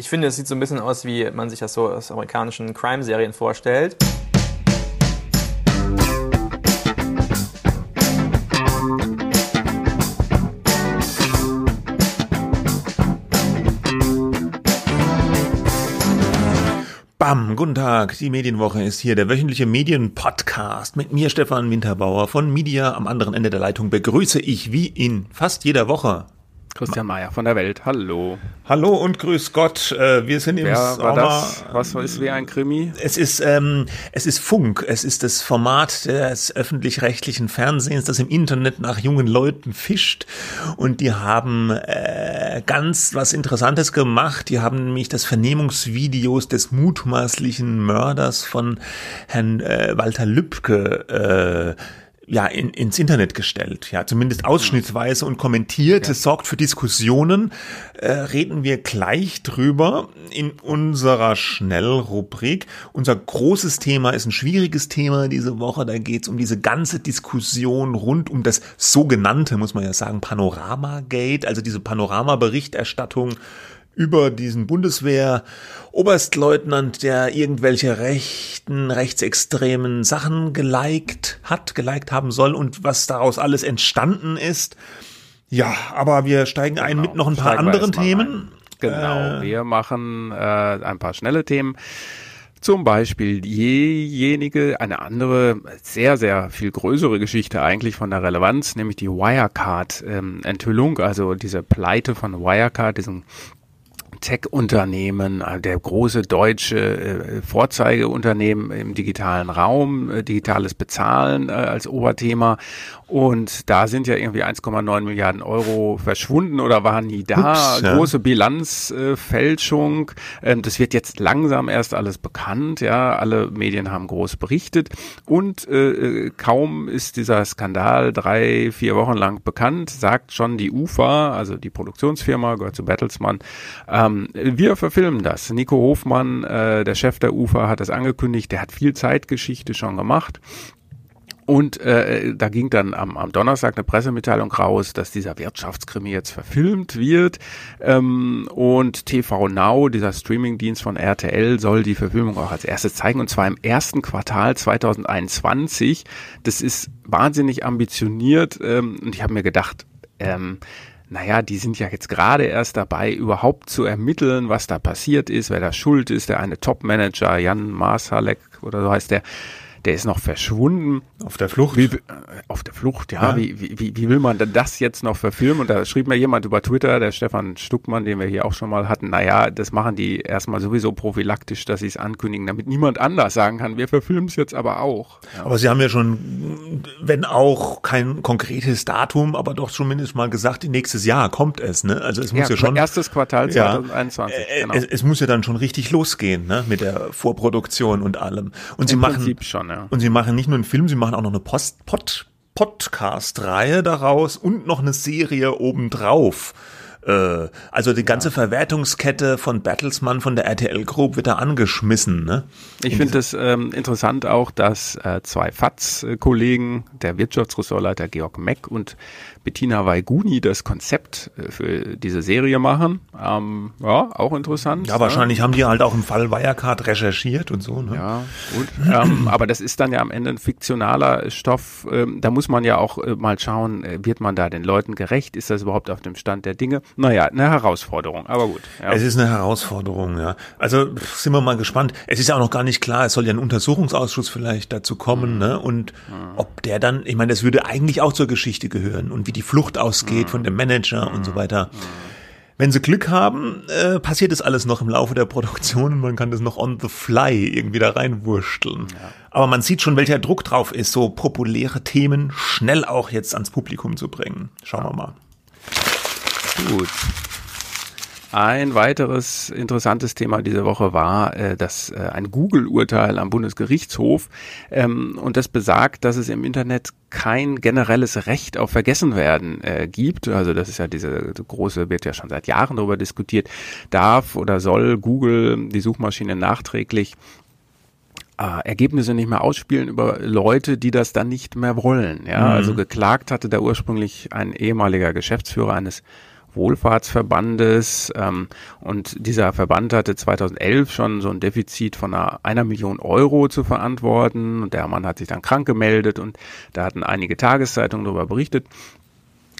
Ich finde, es sieht so ein bisschen aus, wie man sich das so aus amerikanischen Crime-Serien vorstellt. Bam, guten Tag. Die Medienwoche ist hier der wöchentliche Medienpodcast mit mir, Stefan Winterbauer von Media. Am anderen Ende der Leitung begrüße ich wie in fast jeder Woche Christian Mayer von der Welt, hallo. Hallo und grüß Gott. Äh, wir sind im Wer Sommer. War das? Was ist wie ein Krimi? Es ist, ähm, es ist Funk. Es ist das Format des öffentlich-rechtlichen Fernsehens, das im Internet nach jungen Leuten fischt. Und die haben äh, ganz was Interessantes gemacht. Die haben nämlich das Vernehmungsvideos des mutmaßlichen Mörders von Herrn äh, Walter Lübcke äh, ja, in, ins Internet gestellt, ja, zumindest ausschnittsweise und kommentiert. Es sorgt für Diskussionen. Äh, reden wir gleich drüber in unserer Schnellrubrik. Unser großes Thema ist ein schwieriges Thema diese Woche. Da geht es um diese ganze Diskussion rund um das sogenannte, muss man ja sagen, Panorama-Gate, also diese Panorama-Berichterstattung über diesen Bundeswehr-Oberstleutnant, der irgendwelche rechten, rechtsextremen Sachen geliked hat, geliked haben soll und was daraus alles entstanden ist. Ja, aber wir steigen genau. ein mit noch ein paar steigen anderen Themen. Genau, äh, wir machen äh, ein paar schnelle Themen. Zum Beispiel diejenige, eine andere, sehr, sehr viel größere Geschichte eigentlich von der Relevanz, nämlich die Wirecard-Enthüllung, ähm, also diese Pleite von Wirecard, diesen Tech-Unternehmen, äh, der große deutsche äh, Vorzeigeunternehmen im digitalen Raum, äh, digitales Bezahlen als Oberthema. Und da sind ja irgendwie 1,9 Milliarden Euro verschwunden oder waren nie da. Ups, ja. Große Bilanzfälschung. Ähm, das wird jetzt langsam erst alles bekannt. Ja, alle Medien haben groß berichtet. Und äh, kaum ist dieser Skandal drei, vier Wochen lang bekannt, sagt schon die UFA, also die Produktionsfirma, gehört zu Bertelsmann, ähm, wir verfilmen das. Nico Hofmann, äh, der Chef der UFA, hat das angekündigt. Der hat viel Zeitgeschichte schon gemacht. Und äh, da ging dann am, am Donnerstag eine Pressemitteilung raus, dass dieser Wirtschaftskrimi jetzt verfilmt wird. Ähm, und TV Now, dieser Streamingdienst von RTL, soll die Verfilmung auch als erstes zeigen. Und zwar im ersten Quartal 2021. Das ist wahnsinnig ambitioniert. Ähm, und ich habe mir gedacht, ähm, naja, die sind ja jetzt gerade erst dabei, überhaupt zu ermitteln, was da passiert ist, wer da schuld ist. Der eine Top-Manager, Jan Marsalek oder so heißt der, der ist noch verschwunden. Auf der Flucht? Wie, äh, auf der Flucht, ja. ja. Wie, wie, wie will man denn das jetzt noch verfilmen? Und da schrieb mir jemand über Twitter, der Stefan Stuckmann, den wir hier auch schon mal hatten, naja, das machen die erstmal sowieso prophylaktisch, dass sie es ankündigen, damit niemand anders sagen kann, wir verfilmen es jetzt aber auch. Ja. Aber sie haben ja schon, wenn auch kein konkretes Datum, aber doch zumindest mal gesagt, nächstes Jahr kommt es, ne? Also es muss ja, ja schon. Erstes Quartal 2021. Ja, äh, genau. es, es, muss ja dann schon richtig losgehen, ne? Mit der Vorproduktion und allem. Und sie Im machen. Prinzip schon, ja. Und sie machen nicht nur einen Film, sie machen auch noch eine Post, Pod, Podcast-Reihe daraus und noch eine Serie obendrauf. Äh, also die ganze ja. Verwertungskette von Battlesman von der RTL Group wird da angeschmissen. Ne? Ich finde es ähm, interessant auch, dass äh, zwei FATS-Kollegen, der Wirtschaftsressortleiter Georg Meck und Bettina Weiguni das Konzept äh, für diese Serie machen. Ähm, ja, auch interessant. Ja, wahrscheinlich ne? haben die halt auch im Fall Wirecard recherchiert und so. Ne? Ja, gut. ähm, aber das ist dann ja am Ende ein fiktionaler Stoff. Ähm, da muss man ja auch äh, mal schauen, äh, wird man da den Leuten gerecht? Ist das überhaupt auf dem Stand der Dinge? Naja, eine Herausforderung, aber gut. Ja. Es ist eine Herausforderung, ja. Also sind wir mal gespannt. Es ist ja auch noch gar nicht klar, es soll ja ein Untersuchungsausschuss vielleicht dazu kommen, mhm. ne? Und mhm. ob der dann, ich meine, das würde eigentlich auch zur Geschichte gehören. Und wie die Flucht ausgeht von dem Manager und so weiter. Wenn sie Glück haben, äh, passiert das alles noch im Laufe der Produktion und man kann das noch on the fly irgendwie da reinwursteln. Ja. Aber man sieht schon, welcher Druck drauf ist, so populäre Themen schnell auch jetzt ans Publikum zu bringen. Schauen wir mal. Gut. Ein weiteres interessantes Thema diese Woche war äh, das, äh, ein Google-Urteil am Bundesgerichtshof. Ähm, und das besagt, dass es im Internet kein generelles Recht auf Vergessenwerden äh, gibt. Also das ist ja diese große, wird ja schon seit Jahren darüber diskutiert, darf oder soll Google die Suchmaschine nachträglich äh, Ergebnisse nicht mehr ausspielen über Leute, die das dann nicht mehr wollen. Ja, mhm. also geklagt hatte da ursprünglich ein ehemaliger Geschäftsführer eines Wohlfahrtsverbandes. Ähm, und dieser Verband hatte 2011 schon so ein Defizit von einer, einer Million Euro zu verantworten. Und der Mann hat sich dann krank gemeldet und da hatten einige Tageszeitungen darüber berichtet.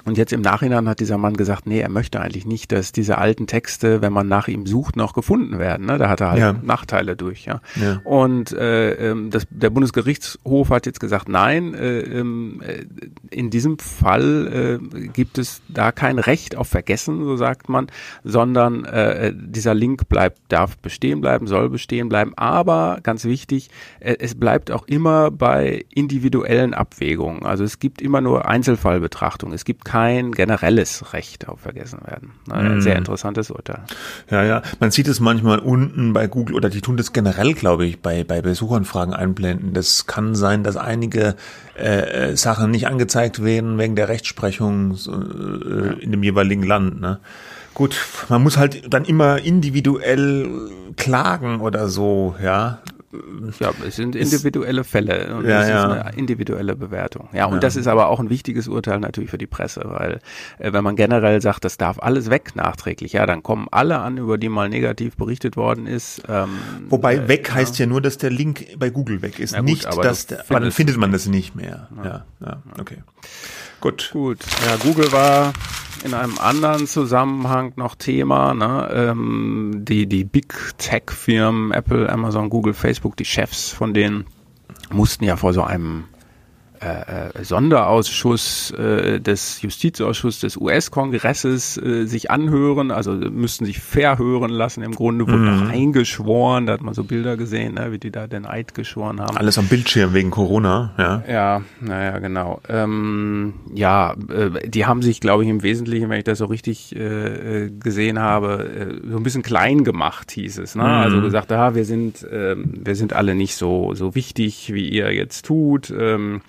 Und jetzt im Nachhinein hat dieser Mann gesagt, nee, er möchte eigentlich nicht, dass diese alten Texte, wenn man nach ihm sucht, noch gefunden werden. Ne? Da hat er halt ja. Nachteile durch. Ja. ja. Und äh, ähm, das, der Bundesgerichtshof hat jetzt gesagt, nein, äh, ähm, äh, in diesem Fall äh, gibt es da kein Recht auf Vergessen, so sagt man, sondern äh, dieser Link bleibt, darf bestehen bleiben, soll bestehen bleiben. Aber ganz wichtig, äh, es bleibt auch immer bei individuellen Abwägungen. Also es gibt immer nur Einzelfallbetrachtung. Es gibt kein generelles Recht auf Vergessenwerden. Ein mm. sehr interessantes Urteil. Ja, ja. Man sieht es manchmal unten bei Google oder die tun das generell, glaube ich, bei, bei Besucheranfragen einblenden. Das kann sein, dass einige äh, Sachen nicht angezeigt werden wegen der Rechtsprechung äh, in dem jeweiligen Land. Ne? Gut, man muss halt dann immer individuell klagen oder so, ja ja, es sind individuelle Fälle und ja, das ja. ist eine individuelle Bewertung. Ja, und ja. das ist aber auch ein wichtiges Urteil natürlich für die Presse, weil äh, wenn man generell sagt, das darf alles weg nachträglich, ja, dann kommen alle an, über die mal negativ berichtet worden ist. Ähm, Wobei äh, weg heißt ja nur, dass der Link bei Google weg ist, gut, nicht, dass der, aber dann findet man das nicht mehr. Ja, ja, okay. Gut. Gut. Ja, Google war in einem anderen Zusammenhang noch Thema. Ne? Ähm, die, die Big Tech-Firmen, Apple, Amazon, Google, Facebook, die Chefs von denen mussten ja vor so einem äh, äh, Sonderausschuss äh, des Justizausschusses des US-Kongresses äh, sich anhören, also müssten sich verhören lassen. Im Grunde wurde mhm. eingeschworen, da hat man so Bilder gesehen, ne, wie die da den Eid geschworen haben. Alles am Bildschirm wegen Corona, ja. Ja, naja, genau. Ähm, ja, äh, die haben sich, glaube ich, im Wesentlichen, wenn ich das so richtig äh, äh gesehen habe, äh, so ein bisschen klein gemacht, hieß es. Ne? Mhm. Also gesagt, ah, wir sind, äh, wir sind alle nicht so so wichtig, wie ihr jetzt tut. Ähm,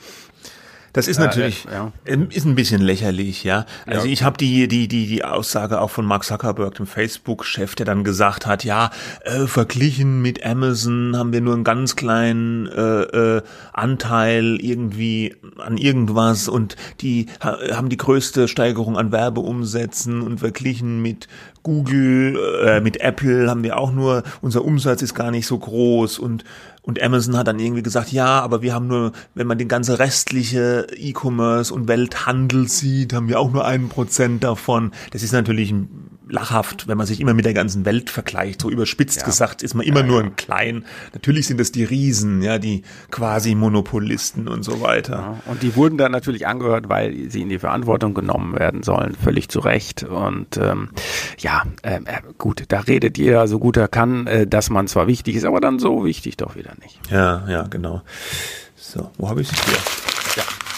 das ist natürlich ja. Ähm, ist ein bisschen lächerlich, ja. Also ja. ich habe die die die die Aussage auch von Mark Zuckerberg, dem Facebook-Chef, der dann gesagt hat, ja, äh, verglichen mit Amazon haben wir nur einen ganz kleinen äh, äh, Anteil irgendwie an irgendwas und die ha haben die größte Steigerung an Werbeumsätzen und verglichen mit Google, äh, mit Apple haben wir auch nur, unser Umsatz ist gar nicht so groß und und Amazon hat dann irgendwie gesagt, ja, aber wir haben nur, wenn man den ganze restliche E-Commerce und Welthandel sieht, haben wir auch nur einen Prozent davon. Das ist natürlich ein lachhaft, wenn man sich immer mit der ganzen Welt vergleicht. So überspitzt ja. gesagt ist man immer ja, nur ein Klein. Natürlich sind es die Riesen, ja, die quasi Monopolisten und so weiter. und die wurden dann natürlich angehört, weil sie in die Verantwortung genommen werden sollen, völlig zu Recht. Und ähm, ja, ähm, äh, gut, da redet jeder so gut er kann, äh, dass man zwar wichtig ist, aber dann so wichtig doch wieder nicht. Ja, ja, genau. So, wo habe ich es hier? Ja.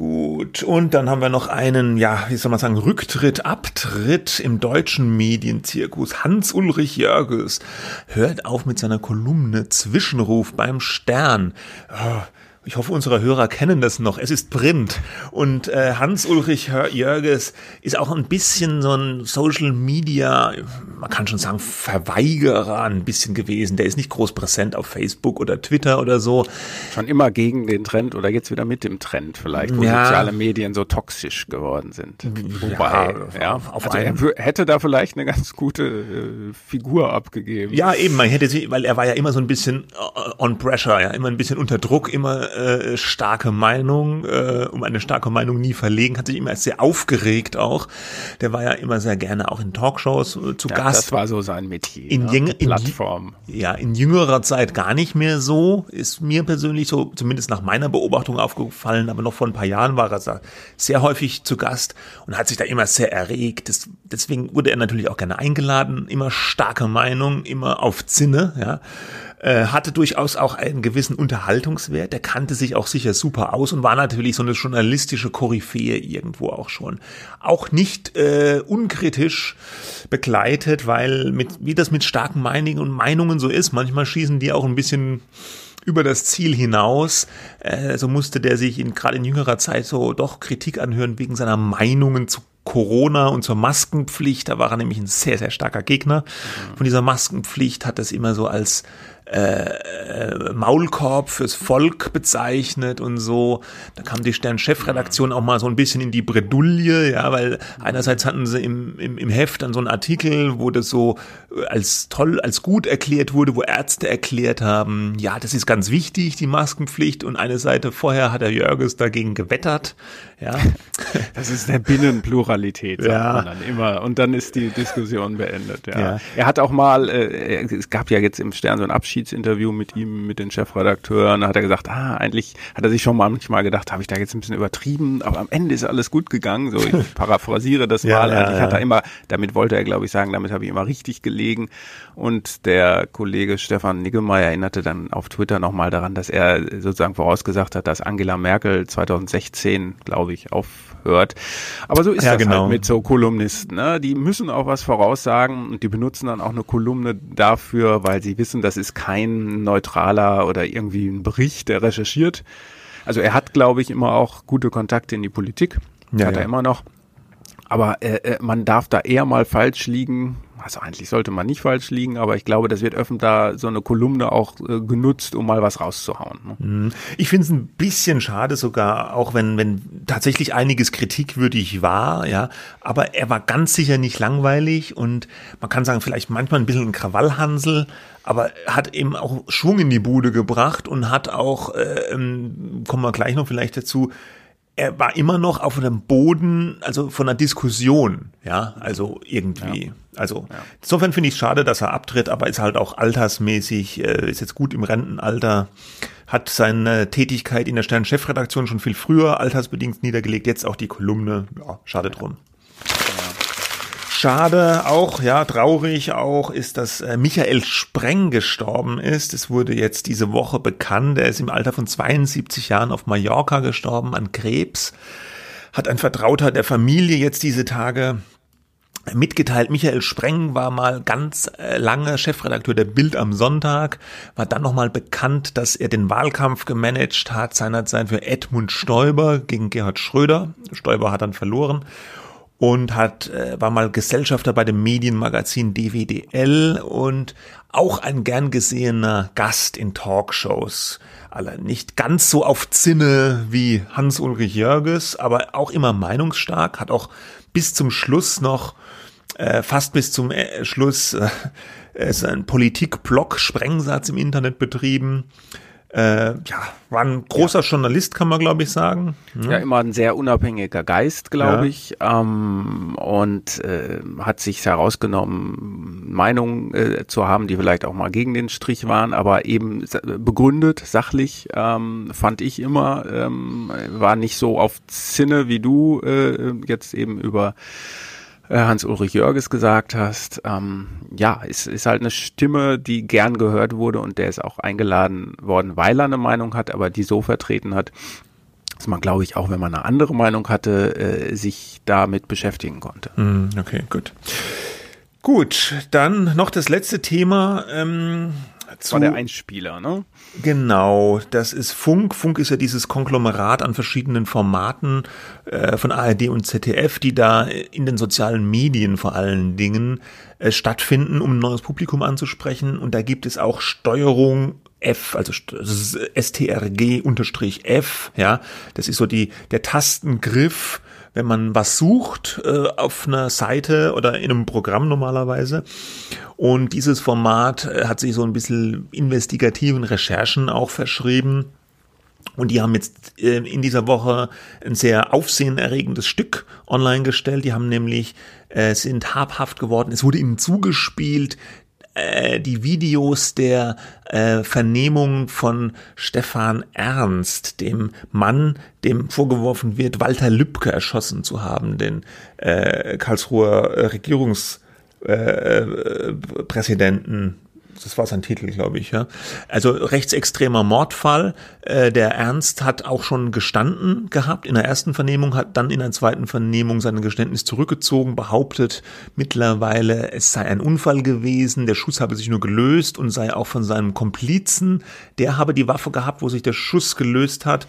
Gut, und dann haben wir noch einen, ja, wie soll man sagen, Rücktritt, Abtritt im deutschen Medienzirkus. Hans-Ulrich Jörges hört auf mit seiner Kolumne Zwischenruf beim Stern. Oh, ich hoffe, unsere Hörer kennen das noch. Es ist Print. Und äh, Hans-Ulrich Jörges ist auch ein bisschen so ein Social Media, man kann schon sagen, Verweigerer ein bisschen gewesen. Der ist nicht groß präsent auf Facebook oder Twitter oder so. Schon immer gegen den Trend oder jetzt wieder mit dem Trend vielleicht, wo ja. soziale Medien so toxisch geworden sind. Wobei, ja, ja auf also er hätte da vielleicht eine ganz gute äh, Figur abgegeben. Ja, eben, man hätte sie, weil er war ja immer so ein bisschen äh, on pressure, ja, immer ein bisschen unter Druck, immer äh, starke Meinung, äh, um eine starke Meinung nie verlegen, hat sich immer sehr aufgeregt auch. Der war ja immer sehr gerne auch in Talkshows äh, zu ja, Gast. Das war so sein Metier. In, ne? Plattform. In, ja, in jüngerer Zeit gar nicht mehr so, ist mir persönlich so, zumindest nach meiner Beobachtung aufgefallen, aber noch vor ein paar Jahren war er sehr häufig zu Gast und hat sich da immer sehr erregt. Das, deswegen wurde er natürlich auch gerne eingeladen, immer starke Meinung, immer auf Zinne, ja. Äh, hatte durchaus auch einen gewissen Unterhaltungswert. Der kannte sich auch sicher super aus und war natürlich so eine journalistische Koryphäe irgendwo auch schon. Auch nicht äh, unkritisch begleitet, weil mit, wie das mit starken Meinungen und Meinungen so ist, manchmal schießen die auch ein bisschen über das Ziel hinaus. Äh, so musste der sich in, gerade in jüngerer Zeit so doch Kritik anhören wegen seiner Meinungen zu Corona und zur Maskenpflicht. Da war er nämlich ein sehr, sehr starker Gegner von dieser Maskenpflicht, hat das immer so als äh, Maulkorb fürs Volk bezeichnet und so. Da kam die Stern-Chefredaktion auch mal so ein bisschen in die Bredouille, ja, weil einerseits hatten sie im, im, im Heft dann so einen Artikel, wo das so als toll, als gut erklärt wurde, wo Ärzte erklärt haben, ja, das ist ganz wichtig, die Maskenpflicht und eine Seite vorher hat der Jörges dagegen gewettert, ja. Das ist der Binnenpluralität, sagt ja. man dann immer. Und dann ist die Diskussion beendet, ja. ja. Er hat auch mal, äh, es gab ja jetzt im Stern so ein Abschiedsinterview mit ihm, mit den Chefredakteuren, da hat er gesagt, ah, eigentlich hat er sich schon manchmal gedacht, habe ich da jetzt ein bisschen übertrieben, aber am Ende ist alles gut gegangen, so ich paraphrasiere das ja, mal. eigentlich hat er immer, damit wollte er, glaube ich, sagen, damit habe ich immer richtig gelegen. Und der Kollege Stefan Niggemeier erinnerte dann auf Twitter nochmal daran, dass er sozusagen vorausgesagt hat, dass Angela Merkel 2016, glaube ich, aufhört. Aber so ist ja, das genau. halt mit so Kolumnisten. Ne? Die müssen auch was voraussagen und die benutzen dann auch eine Kolumne dafür, weil sie wissen, das ist kein neutraler oder irgendwie ein Bericht, der recherchiert. Also er hat, glaube ich, immer auch gute Kontakte in die Politik. Ja, hat ja. er immer noch. Aber äh, äh, man darf da eher mal falsch liegen. Also eigentlich sollte man nicht falsch liegen, aber ich glaube, das wird öfter so eine Kolumne auch äh, genutzt, um mal was rauszuhauen. Ne? Mhm. Ich finde es ein bisschen schade sogar, auch wenn, wenn tatsächlich einiges kritikwürdig war, ja, aber er war ganz sicher nicht langweilig und man kann sagen, vielleicht manchmal ein bisschen ein Krawallhansel, aber hat eben auch Schwung in die Bude gebracht und hat auch, äh, ähm, kommen wir gleich noch vielleicht dazu, er war immer noch auf einem Boden, also von einer Diskussion, ja, also irgendwie. Ja. Also ja. insofern finde ich es schade, dass er abtritt, aber ist halt auch altersmäßig, äh, ist jetzt gut im Rentenalter, hat seine Tätigkeit in der Stern-Chefredaktion schon viel früher altersbedingt niedergelegt, jetzt auch die Kolumne, ja, schade drum. Schade auch, ja, traurig auch, ist, dass äh, Michael Spreng gestorben ist. Es wurde jetzt diese Woche bekannt. Er ist im Alter von 72 Jahren auf Mallorca gestorben an Krebs. Hat ein Vertrauter der Familie jetzt diese Tage mitgeteilt. Michael Spreng war mal ganz äh, lange Chefredakteur der Bild am Sonntag, war dann nochmal bekannt, dass er den Wahlkampf gemanagt hat, seinerzeit für Edmund Stoiber gegen Gerhard Schröder. Stoiber hat dann verloren und hat äh, war mal Gesellschafter bei dem Medienmagazin DWDL und auch ein gern gesehener Gast in Talkshows. Alle nicht ganz so auf Zinne wie Hans-Ulrich Jörges, aber auch immer meinungsstark, hat auch bis zum Schluss noch äh, fast bis zum äh, Schluss äh, ist ein Politik-Blog-Sprengsatz im Internet betrieben äh, ja, war ein großer ja. Journalist, kann man glaube ich sagen. Ja. ja, immer ein sehr unabhängiger Geist, glaube ja. ich, ähm, und äh, hat sich herausgenommen, Meinungen äh, zu haben, die vielleicht auch mal gegen den Strich waren, aber eben begründet, sachlich, ähm, fand ich immer, ähm, war nicht so auf Zinne wie du äh, jetzt eben über Hans-Ulrich Jörges gesagt hast. Ähm, ja, es ist halt eine Stimme, die gern gehört wurde und der ist auch eingeladen worden, weil er eine Meinung hat, aber die so vertreten hat, dass man, glaube ich, auch wenn man eine andere Meinung hatte, äh, sich damit beschäftigen konnte. Hm, okay, gut. Gut, dann noch das letzte Thema. Ähm, zu, war der Einspieler, ne? Genau, das ist Funk. Funk ist ja dieses Konglomerat an verschiedenen Formaten äh, von ARD und ZDF, die da in den sozialen Medien vor allen Dingen äh, stattfinden, um ein neues Publikum anzusprechen. Und da gibt es auch Steuerung F, also STRG-F, ja, das ist so die, der Tastengriff wenn man was sucht äh, auf einer Seite oder in einem Programm normalerweise. Und dieses Format äh, hat sich so ein bisschen investigativen Recherchen auch verschrieben. Und die haben jetzt äh, in dieser Woche ein sehr aufsehenerregendes Stück online gestellt. Die haben nämlich, äh, sind habhaft geworden. Es wurde ihnen zugespielt, äh, die Videos der äh, Vernehmung von Stefan Ernst, dem Mann, dem vorgeworfen wird, Walter Lübcke erschossen zu haben, den äh, Karlsruher Regierungspräsidenten das war sein Titel, glaube ich, ja. Also rechtsextremer Mordfall. Äh, der Ernst hat auch schon gestanden gehabt in der ersten Vernehmung, hat dann in der zweiten Vernehmung sein Geständnis zurückgezogen, behauptet mittlerweile, es sei ein Unfall gewesen, der Schuss habe sich nur gelöst und sei auch von seinem Komplizen, der habe die Waffe gehabt, wo sich der Schuss gelöst hat.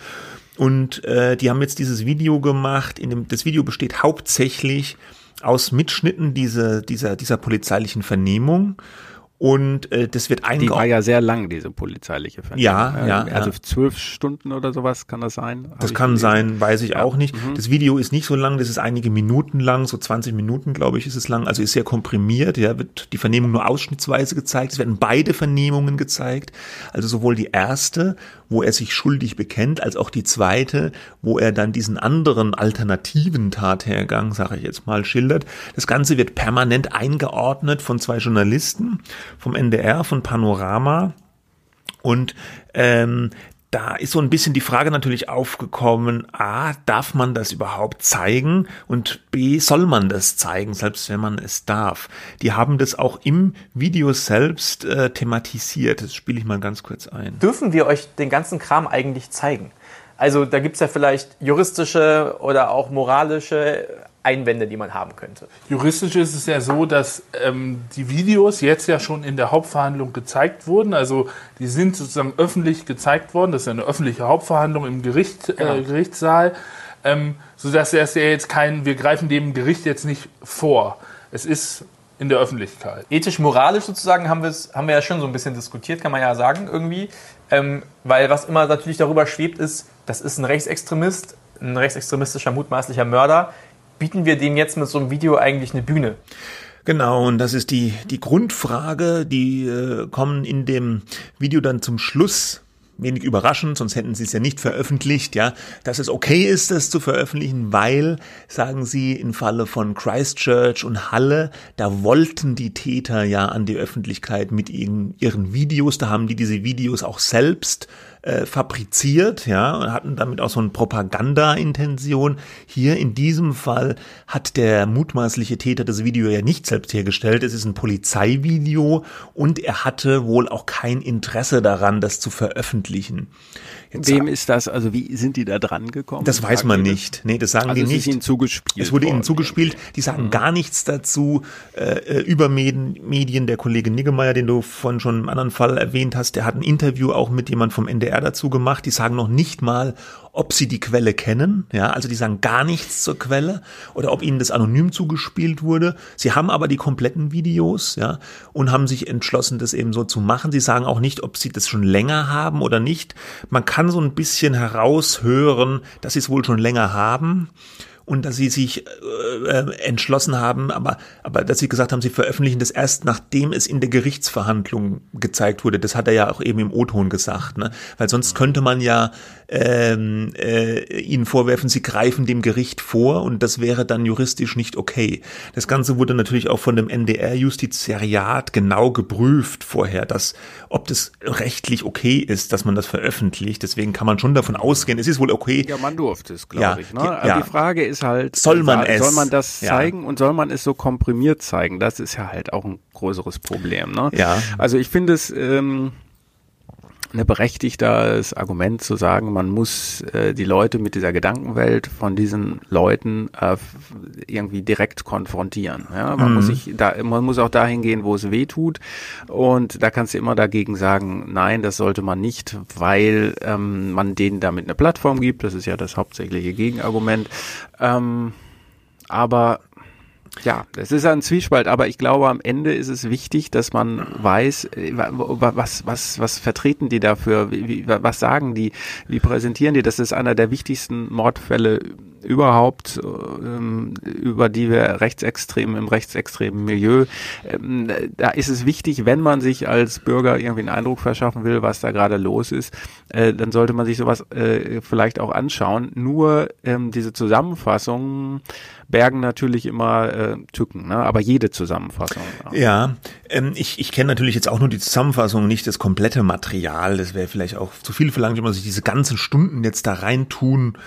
Und äh, die haben jetzt dieses Video gemacht. In dem, das Video besteht hauptsächlich aus Mitschnitten dieser, dieser, dieser polizeilichen Vernehmung und äh, das wird eingeordnet. Die war ja sehr lang, diese polizeiliche Vernehmung. Ja, ja. Also zwölf Stunden oder sowas kann das sein? Das kann sein, weiß ich ja. auch nicht. Mhm. Das Video ist nicht so lang, das ist einige Minuten lang, so 20 Minuten, glaube ich, ist es lang. Also ist sehr komprimiert, ja, wird die Vernehmung nur ausschnittsweise gezeigt. Es werden beide Vernehmungen gezeigt. Also sowohl die erste, wo er sich schuldig bekennt, als auch die zweite, wo er dann diesen anderen alternativen Tathergang, sage ich jetzt mal, schildert. Das Ganze wird permanent eingeordnet von zwei Journalisten vom NDR, von Panorama. Und ähm, da ist so ein bisschen die Frage natürlich aufgekommen, a, darf man das überhaupt zeigen und b, soll man das zeigen, selbst wenn man es darf. Die haben das auch im Video selbst äh, thematisiert. Das spiele ich mal ganz kurz ein. Dürfen wir euch den ganzen Kram eigentlich zeigen? Also da gibt es ja vielleicht juristische oder auch moralische Einwände, die man haben könnte. Juristisch ist es ja so, dass ähm, die Videos jetzt ja schon in der Hauptverhandlung gezeigt wurden. Also die sind sozusagen öffentlich gezeigt worden. Das ist ja eine öffentliche Hauptverhandlung im Gericht, äh, genau. Gerichtssaal. Ähm, sodass er ja jetzt kein, wir greifen dem Gericht jetzt nicht vor. Es ist in der Öffentlichkeit. Ethisch-moralisch sozusagen haben, haben wir ja schon so ein bisschen diskutiert, kann man ja sagen irgendwie. Ähm, weil was immer natürlich darüber schwebt, ist, das ist ein Rechtsextremist, ein rechtsextremistischer mutmaßlicher Mörder bieten wir denen jetzt mit so einem Video eigentlich eine Bühne? Genau, und das ist die, die Grundfrage, die äh, kommen in dem Video dann zum Schluss. Wenig überraschend, sonst hätten sie es ja nicht veröffentlicht, ja, dass es okay ist, das zu veröffentlichen, weil, sagen sie, im Falle von Christchurch und Halle, da wollten die Täter ja an die Öffentlichkeit mit ihren, ihren Videos, da haben die diese Videos auch selbst äh, fabriziert, ja, und hatten damit auch so eine Propaganda-Intention. Hier in diesem Fall hat der mutmaßliche Täter das Video ja nicht selbst hergestellt. Es ist ein Polizeivideo und er hatte wohl auch kein Interesse daran, das zu veröffentlichen. Wem ist das? Also wie sind die da dran gekommen? Das weiß man nicht. Nee, das sagen also die nicht. Es ihnen zugespielt. Es wurde ihnen zugespielt. Die sagen mhm. gar nichts dazu. Äh, äh, über Medien, der Kollege Niggemeier, den du von schon im anderen Fall erwähnt hast, der hat ein Interview auch mit jemand vom NDR dazu gemacht. Die sagen noch nicht mal, ob sie die Quelle kennen, ja, also die sagen gar nichts zur Quelle oder ob ihnen das anonym zugespielt wurde. Sie haben aber die kompletten Videos, ja, und haben sich entschlossen, das eben so zu machen. Sie sagen auch nicht, ob sie das schon länger haben oder nicht. Man kann so ein bisschen heraushören, dass sie es wohl schon länger haben und dass sie sich äh, äh, entschlossen haben, aber, aber dass sie gesagt haben, sie veröffentlichen das erst, nachdem es in der Gerichtsverhandlung gezeigt wurde. Das hat er ja auch eben im O-Ton gesagt, ne? Weil sonst könnte man ja ähm, äh, ihnen vorwerfen, sie greifen dem Gericht vor und das wäre dann juristisch nicht okay. Das Ganze wurde natürlich auch von dem NDR-Justiziariat genau geprüft vorher, dass ob das rechtlich okay ist, dass man das veröffentlicht. Deswegen kann man schon davon ausgehen, es ist wohl okay. Ja, man durfte es, glaube ja, ich. Ne? Die, ja. die Frage ist halt, soll man es? Soll man das zeigen ja. und soll man es so komprimiert zeigen? Das ist ja halt auch ein größeres Problem. Ne? Ja. Also ich finde es ähm, eine berechtigtes Argument zu sagen, man muss äh, die Leute mit dieser Gedankenwelt von diesen Leuten äh, irgendwie direkt konfrontieren. Ja? Man mhm. muss sich da, man muss auch dahin gehen, wo es weh tut. Und da kannst du immer dagegen sagen, nein, das sollte man nicht, weil ähm, man denen damit eine Plattform gibt. Das ist ja das hauptsächliche Gegenargument. Ähm, aber ja, es ist ein Zwiespalt, aber ich glaube, am Ende ist es wichtig, dass man weiß, äh, was, was, was vertreten die dafür, wie, was sagen die, wie präsentieren die. Das ist einer der wichtigsten Mordfälle überhaupt, ähm, über die wir rechtsextrem im rechtsextremen Milieu, ähm, da ist es wichtig, wenn man sich als Bürger irgendwie einen Eindruck verschaffen will, was da gerade los ist, äh, dann sollte man sich sowas äh, vielleicht auch anschauen. Nur ähm, diese Zusammenfassungen bergen natürlich immer äh, Tücken, ne? aber jede Zusammenfassung. Ja, ja ähm, ich, ich kenne natürlich jetzt auch nur die Zusammenfassung, nicht das komplette Material. Das wäre vielleicht auch zu viel verlangt, wenn man sich diese ganzen Stunden jetzt da reintun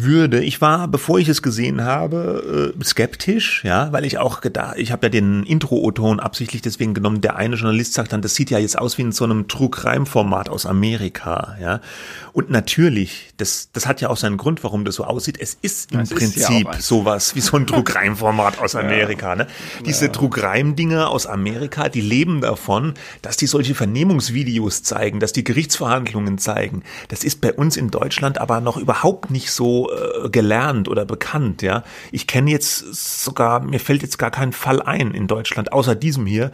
würde. Ich war, bevor ich es gesehen habe, äh, skeptisch, ja, weil ich auch gedacht, ich habe ja den Intro-O-Ton absichtlich deswegen genommen. Der eine Journalist sagt dann, das sieht ja jetzt aus wie in so einem True-Crime-Format aus Amerika, ja. Und natürlich, das, das hat ja auch seinen Grund, warum das so aussieht. Es ist im das Prinzip ist ja sowas wie so ein True-Crime-Format aus Amerika, ne? Diese ja. True-Crime-Dinger aus Amerika, die leben davon, dass die solche Vernehmungsvideos zeigen, dass die Gerichtsverhandlungen zeigen. Das ist bei uns in Deutschland aber noch überhaupt nicht so äh, gelernt oder bekannt, ja. Ich kenne jetzt sogar, mir fällt jetzt gar kein Fall ein in Deutschland, außer diesem hier,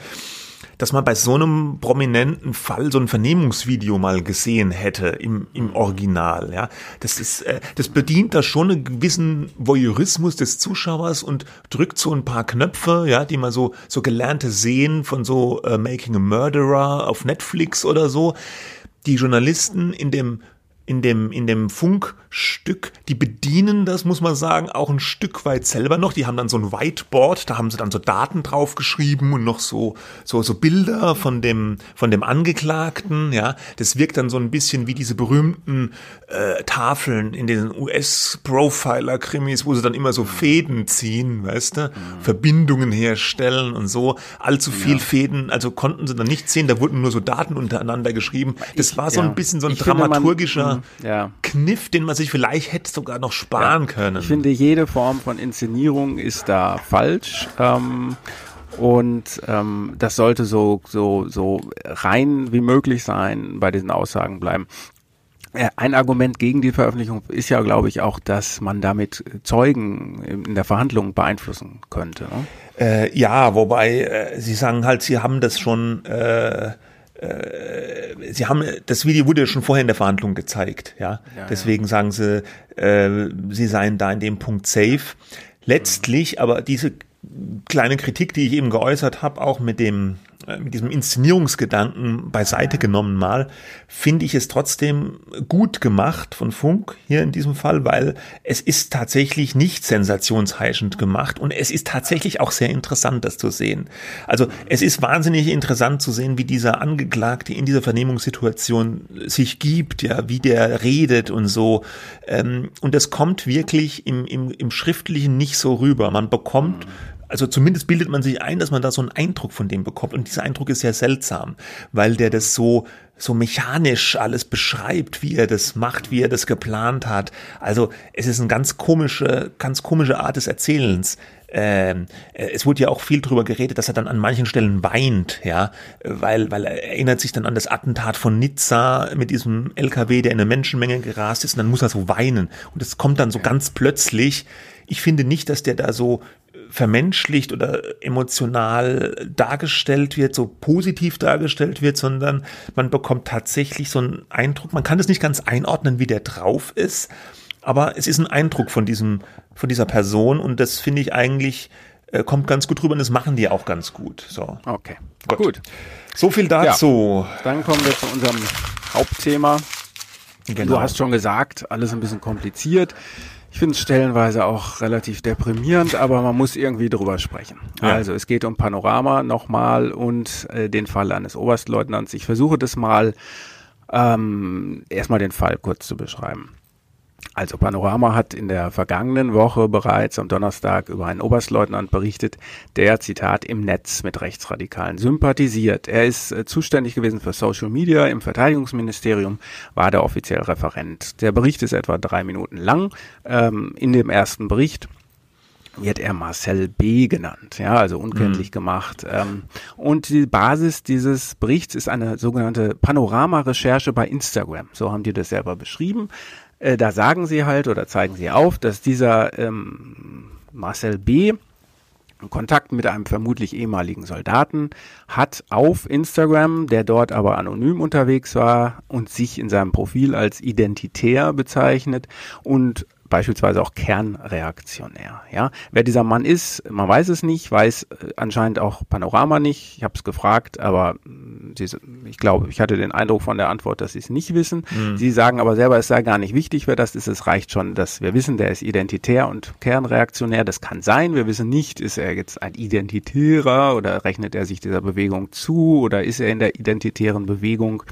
dass man bei so einem prominenten Fall so ein Vernehmungsvideo mal gesehen hätte im, im Original. Ja, das ist, äh, das bedient da schon einen gewissen Voyeurismus des Zuschauers und drückt so ein paar Knöpfe, ja, die man so so gelernte sehen von so äh, Making a Murderer auf Netflix oder so. Die Journalisten in dem in dem, in dem Funkstück, die bedienen das, muss man sagen, auch ein Stück weit selber noch. Die haben dann so ein Whiteboard, da haben sie dann so Daten draufgeschrieben und noch so, so, so Bilder von dem, von dem Angeklagten, ja. Das wirkt dann so ein bisschen wie diese berühmten äh, Tafeln in den US-Profiler-Krimis, wo sie dann immer so Fäden ziehen, weißt du, mhm. Verbindungen herstellen und so. Allzu viel ja. Fäden, also konnten sie dann nicht sehen, da wurden nur so Daten untereinander geschrieben. Das ich, war so ja. ein bisschen so ein ich dramaturgischer ja. Kniff, den man sich vielleicht hätte sogar noch sparen ja. können. Ich finde, jede Form von Inszenierung ist da falsch. Ähm, und ähm, das sollte so, so, so rein wie möglich sein, bei diesen Aussagen bleiben. Ein Argument gegen die Veröffentlichung ist ja, glaube ich, auch, dass man damit Zeugen in der Verhandlung beeinflussen könnte. Ne? Äh, ja, wobei äh, Sie sagen halt, Sie haben das schon äh, äh, sie haben das Video wurde ja schon vorher in der Verhandlung gezeigt, ja. ja Deswegen ja. sagen sie, äh, sie seien da in dem Punkt safe. Letztlich, mhm. aber diese kleine Kritik, die ich eben geäußert habe, auch mit dem mit diesem Inszenierungsgedanken beiseite genommen mal, finde ich es trotzdem gut gemacht von Funk hier in diesem Fall, weil es ist tatsächlich nicht sensationsheischend gemacht und es ist tatsächlich auch sehr interessant, das zu sehen. Also es ist wahnsinnig interessant zu sehen, wie dieser Angeklagte in dieser Vernehmungssituation sich gibt, ja, wie der redet und so. Ähm, und es kommt wirklich im, im, im Schriftlichen nicht so rüber. Man bekommt also zumindest bildet man sich ein, dass man da so einen Eindruck von dem bekommt. Und dieser Eindruck ist sehr seltsam, weil der das so, so mechanisch alles beschreibt, wie er das macht, wie er das geplant hat. Also es ist eine ganz komische, ganz komische Art des Erzählens. Ähm, äh, es wurde ja auch viel drüber geredet, dass er dann an manchen Stellen weint, ja, weil, weil er erinnert sich dann an das Attentat von Nizza mit diesem LKW, der in eine Menschenmenge gerast ist, und dann muss er so weinen. Und es kommt dann so ganz plötzlich. Ich finde nicht, dass der da so vermenschlicht oder emotional dargestellt wird, so positiv dargestellt wird, sondern man bekommt tatsächlich so einen Eindruck, man kann es nicht ganz einordnen, wie der drauf ist, aber es ist ein Eindruck von diesem, von dieser Person und das finde ich eigentlich, äh, kommt ganz gut rüber und das machen die auch ganz gut. So. Okay. Gut. gut. So viel dazu. Ja, dann kommen wir zu unserem Hauptthema. Genau. Du hast schon gesagt, alles ein bisschen kompliziert. Ich finde es stellenweise auch relativ deprimierend, aber man muss irgendwie drüber sprechen. Ja. Also es geht um Panorama nochmal und äh, den Fall eines Oberstleutnants. Ich versuche das mal ähm, erstmal den Fall kurz zu beschreiben. Also Panorama hat in der vergangenen Woche bereits am Donnerstag über einen Oberstleutnant berichtet, der, Zitat, im Netz mit Rechtsradikalen sympathisiert. Er ist äh, zuständig gewesen für Social Media im Verteidigungsministerium, war der offiziell Referent. Der Bericht ist etwa drei Minuten lang. Ähm, in dem ersten Bericht wird er Marcel B. genannt, ja, also unkenntlich mhm. gemacht. Ähm, und die Basis dieses Berichts ist eine sogenannte Panorama-Recherche bei Instagram. So haben die das selber beschrieben. Äh, da sagen sie halt oder zeigen sie auf, dass dieser ähm, Marcel B. Kontakt mit einem vermutlich ehemaligen Soldaten hat auf Instagram, der dort aber anonym unterwegs war und sich in seinem Profil als identitär bezeichnet und beispielsweise auch kernreaktionär. Ja, wer dieser Mann ist, man weiß es nicht, weiß äh, anscheinend auch Panorama nicht. Ich habe es gefragt, aber mm, sie, ich glaube, ich hatte den Eindruck von der Antwort, dass sie es nicht wissen. Mhm. Sie sagen aber selber, es sei gar nicht wichtig, wer das ist. Es reicht schon, dass wir wissen, der ist identitär und kernreaktionär. Das kann sein. Wir wissen nicht, ist er jetzt ein Identitärer oder rechnet er sich dieser Bewegung zu oder ist er in der identitären Bewegung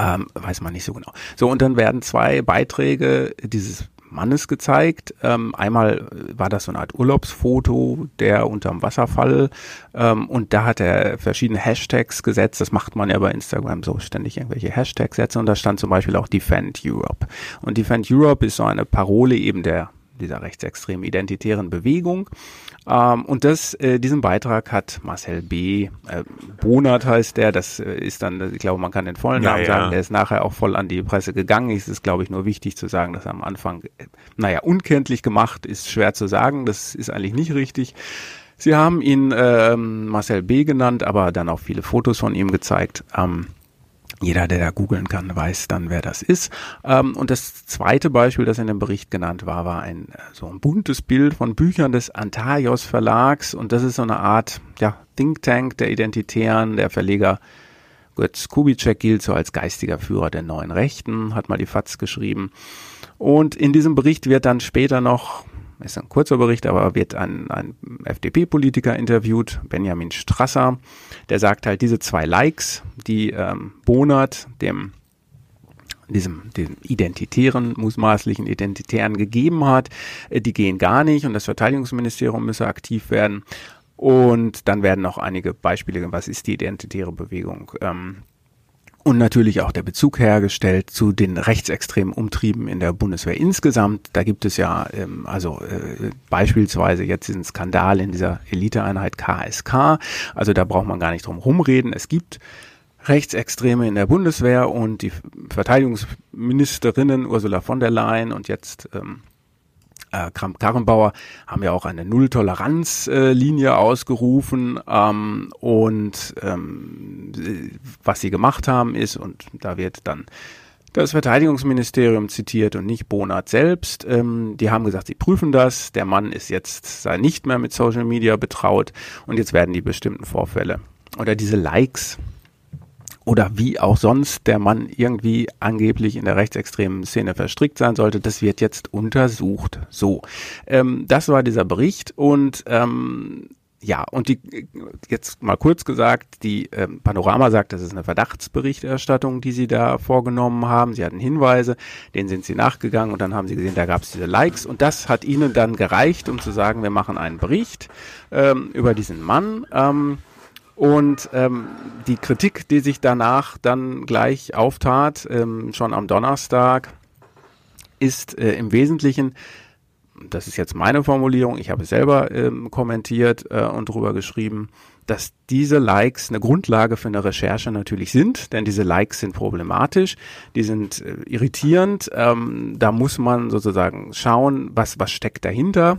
ähm, weiß man nicht so genau. So, und dann werden zwei Beiträge dieses Mannes gezeigt. Ähm, einmal war das so eine Art Urlaubsfoto, der unterm Wasserfall ähm, und da hat er verschiedene Hashtags gesetzt. Das macht man ja bei Instagram so ständig irgendwelche Hashtags setzen und da stand zum Beispiel auch Defend Europe. Und Defend Europe ist so eine Parole eben der dieser rechtsextremen identitären Bewegung. Ähm, und das, äh, diesen Beitrag hat Marcel B. Äh, Bonat heißt der, das äh, ist dann, ich glaube, man kann den vollen Namen ja, sagen, der ist nachher auch voll an die Presse gegangen. Es ist, glaube ich, nur wichtig zu sagen, dass er am Anfang, äh, naja, unkenntlich gemacht ist schwer zu sagen, das ist eigentlich nicht richtig. Sie haben ihn äh, Marcel B. genannt, aber dann auch viele Fotos von ihm gezeigt. Ähm, jeder, der da googeln kann, weiß dann, wer das ist. Ähm, und das zweite Beispiel, das in dem Bericht genannt war, war ein äh, so ein buntes Bild von Büchern des Antaios Verlags. Und das ist so eine Art ja, Think Tank der Identitären. Der Verleger Götz Kubitschek gilt so als geistiger Führer der neuen Rechten, hat mal die FAZ geschrieben. Und in diesem Bericht wird dann später noch ist ein kurzer Bericht, aber wird ein, ein FDP-Politiker interviewt, Benjamin Strasser, der sagt halt, diese zwei Likes, die ähm, Bonert dem diesem dem identitären, mutmaßlichen Identitären gegeben hat, äh, die gehen gar nicht und das Verteidigungsministerium müsse aktiv werden. Und dann werden noch einige Beispiele, was ist die identitäre Bewegung, ähm, und natürlich auch der Bezug hergestellt zu den rechtsextremen Umtrieben in der Bundeswehr insgesamt. Da gibt es ja ähm, also äh, beispielsweise jetzt diesen Skandal in dieser Eliteeinheit KSK. Also da braucht man gar nicht drum rumreden. Es gibt Rechtsextreme in der Bundeswehr und die Verteidigungsministerinnen Ursula von der Leyen und jetzt ähm, äh, Kramp-Karrenbauer haben ja auch eine Null-Toleranz-Linie äh, ausgerufen ähm, und ähm, was sie gemacht haben ist, und da wird dann das Verteidigungsministerium zitiert und nicht Bonat selbst. Ähm, die haben gesagt, sie prüfen das. Der Mann ist jetzt sei nicht mehr mit Social Media betraut und jetzt werden die bestimmten Vorfälle oder diese Likes oder wie auch sonst der Mann irgendwie angeblich in der rechtsextremen Szene verstrickt sein sollte, das wird jetzt untersucht. So, ähm, das war dieser Bericht und ähm, ja, und die, jetzt mal kurz gesagt, die ähm, Panorama sagt, das ist eine Verdachtsberichterstattung, die sie da vorgenommen haben. Sie hatten Hinweise, denen sind sie nachgegangen und dann haben sie gesehen, da gab es diese Likes und das hat ihnen dann gereicht, um zu sagen, wir machen einen Bericht ähm, über diesen Mann. Ähm, und ähm, die Kritik, die sich danach dann gleich auftat, ähm, schon am Donnerstag, ist äh, im Wesentlichen, das ist jetzt meine Formulierung, ich habe selber ähm, kommentiert äh, und drüber geschrieben, dass diese Likes eine Grundlage für eine Recherche natürlich sind, denn diese Likes sind problematisch, die sind äh, irritierend, ähm, da muss man sozusagen schauen, was, was steckt dahinter.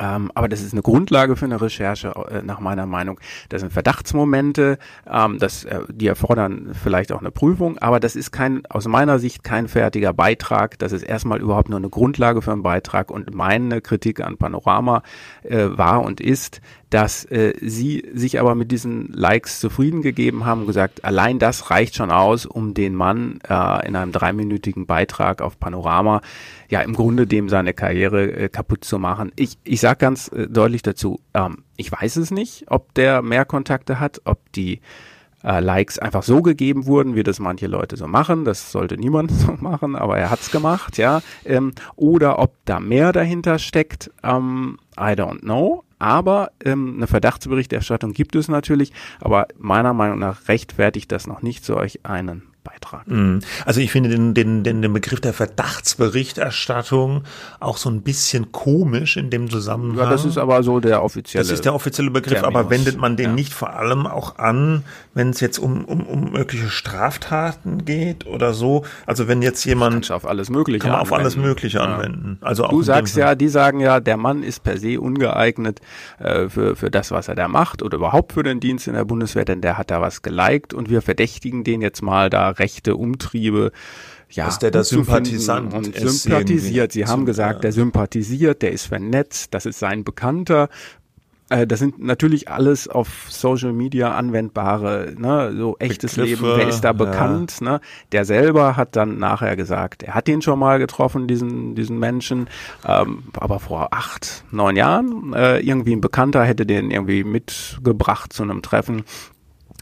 Ähm, aber das ist eine Grundlage für eine Recherche, äh, nach meiner Meinung. Das sind Verdachtsmomente, ähm, das, äh, die erfordern vielleicht auch eine Prüfung, aber das ist kein, aus meiner Sicht kein fertiger Beitrag. Das ist erstmal überhaupt nur eine Grundlage für einen Beitrag und meine Kritik an Panorama äh, war und ist, dass äh, sie sich aber mit diesen Likes zufrieden gegeben haben und gesagt, allein das reicht schon aus, um den Mann äh, in einem dreiminütigen Beitrag auf Panorama ja im Grunde dem seine Karriere äh, kaputt zu machen. Ich, ich sage ganz äh, deutlich dazu, ähm, ich weiß es nicht, ob der mehr Kontakte hat, ob die äh, Likes einfach so gegeben wurden, wie das manche Leute so machen. Das sollte niemand so machen, aber er hat's gemacht, ja. Ähm, oder ob da mehr dahinter steckt, ähm, I don't know. Aber ähm, eine Verdachtsberichterstattung gibt es natürlich, aber meiner Meinung nach rechtfertigt das noch nicht solch einen Beitrag. Mhm. Also ich finde den, den, den, den Begriff der Verdachtsberichterstattung auch so ein bisschen komisch in dem Zusammenhang. Ja, das ist aber so der offizielle. Das ist der offizielle Begriff, Terminus. aber wendet man den ja. nicht vor allem auch an, wenn es jetzt um, um, um mögliche Straftaten geht oder so? Also wenn jetzt jemand kann auf alles Mögliche kann man auf alles Mögliche ja. anwenden. Also du sagst ja, die sagen ja, der Mann ist per se ungeeignet äh, für für das, was er da macht oder überhaupt für den Dienst in der Bundeswehr, denn der hat da was geliked und wir verdächtigen den jetzt mal da rechte Umtriebe ja, dass der da Sympathisant und sympathisiert. Sie haben gesagt, der sympathisiert, der ist vernetzt, das ist sein Bekannter. Äh, das sind natürlich alles auf Social Media anwendbare, ne, so echtes Begriffe, Leben. Wer ist da bekannt? Ja. Ne? Der selber hat dann nachher gesagt, er hat ihn schon mal getroffen, diesen diesen Menschen, ähm, aber vor acht, neun Jahren. Äh, irgendwie ein Bekannter hätte den irgendwie mitgebracht zu einem Treffen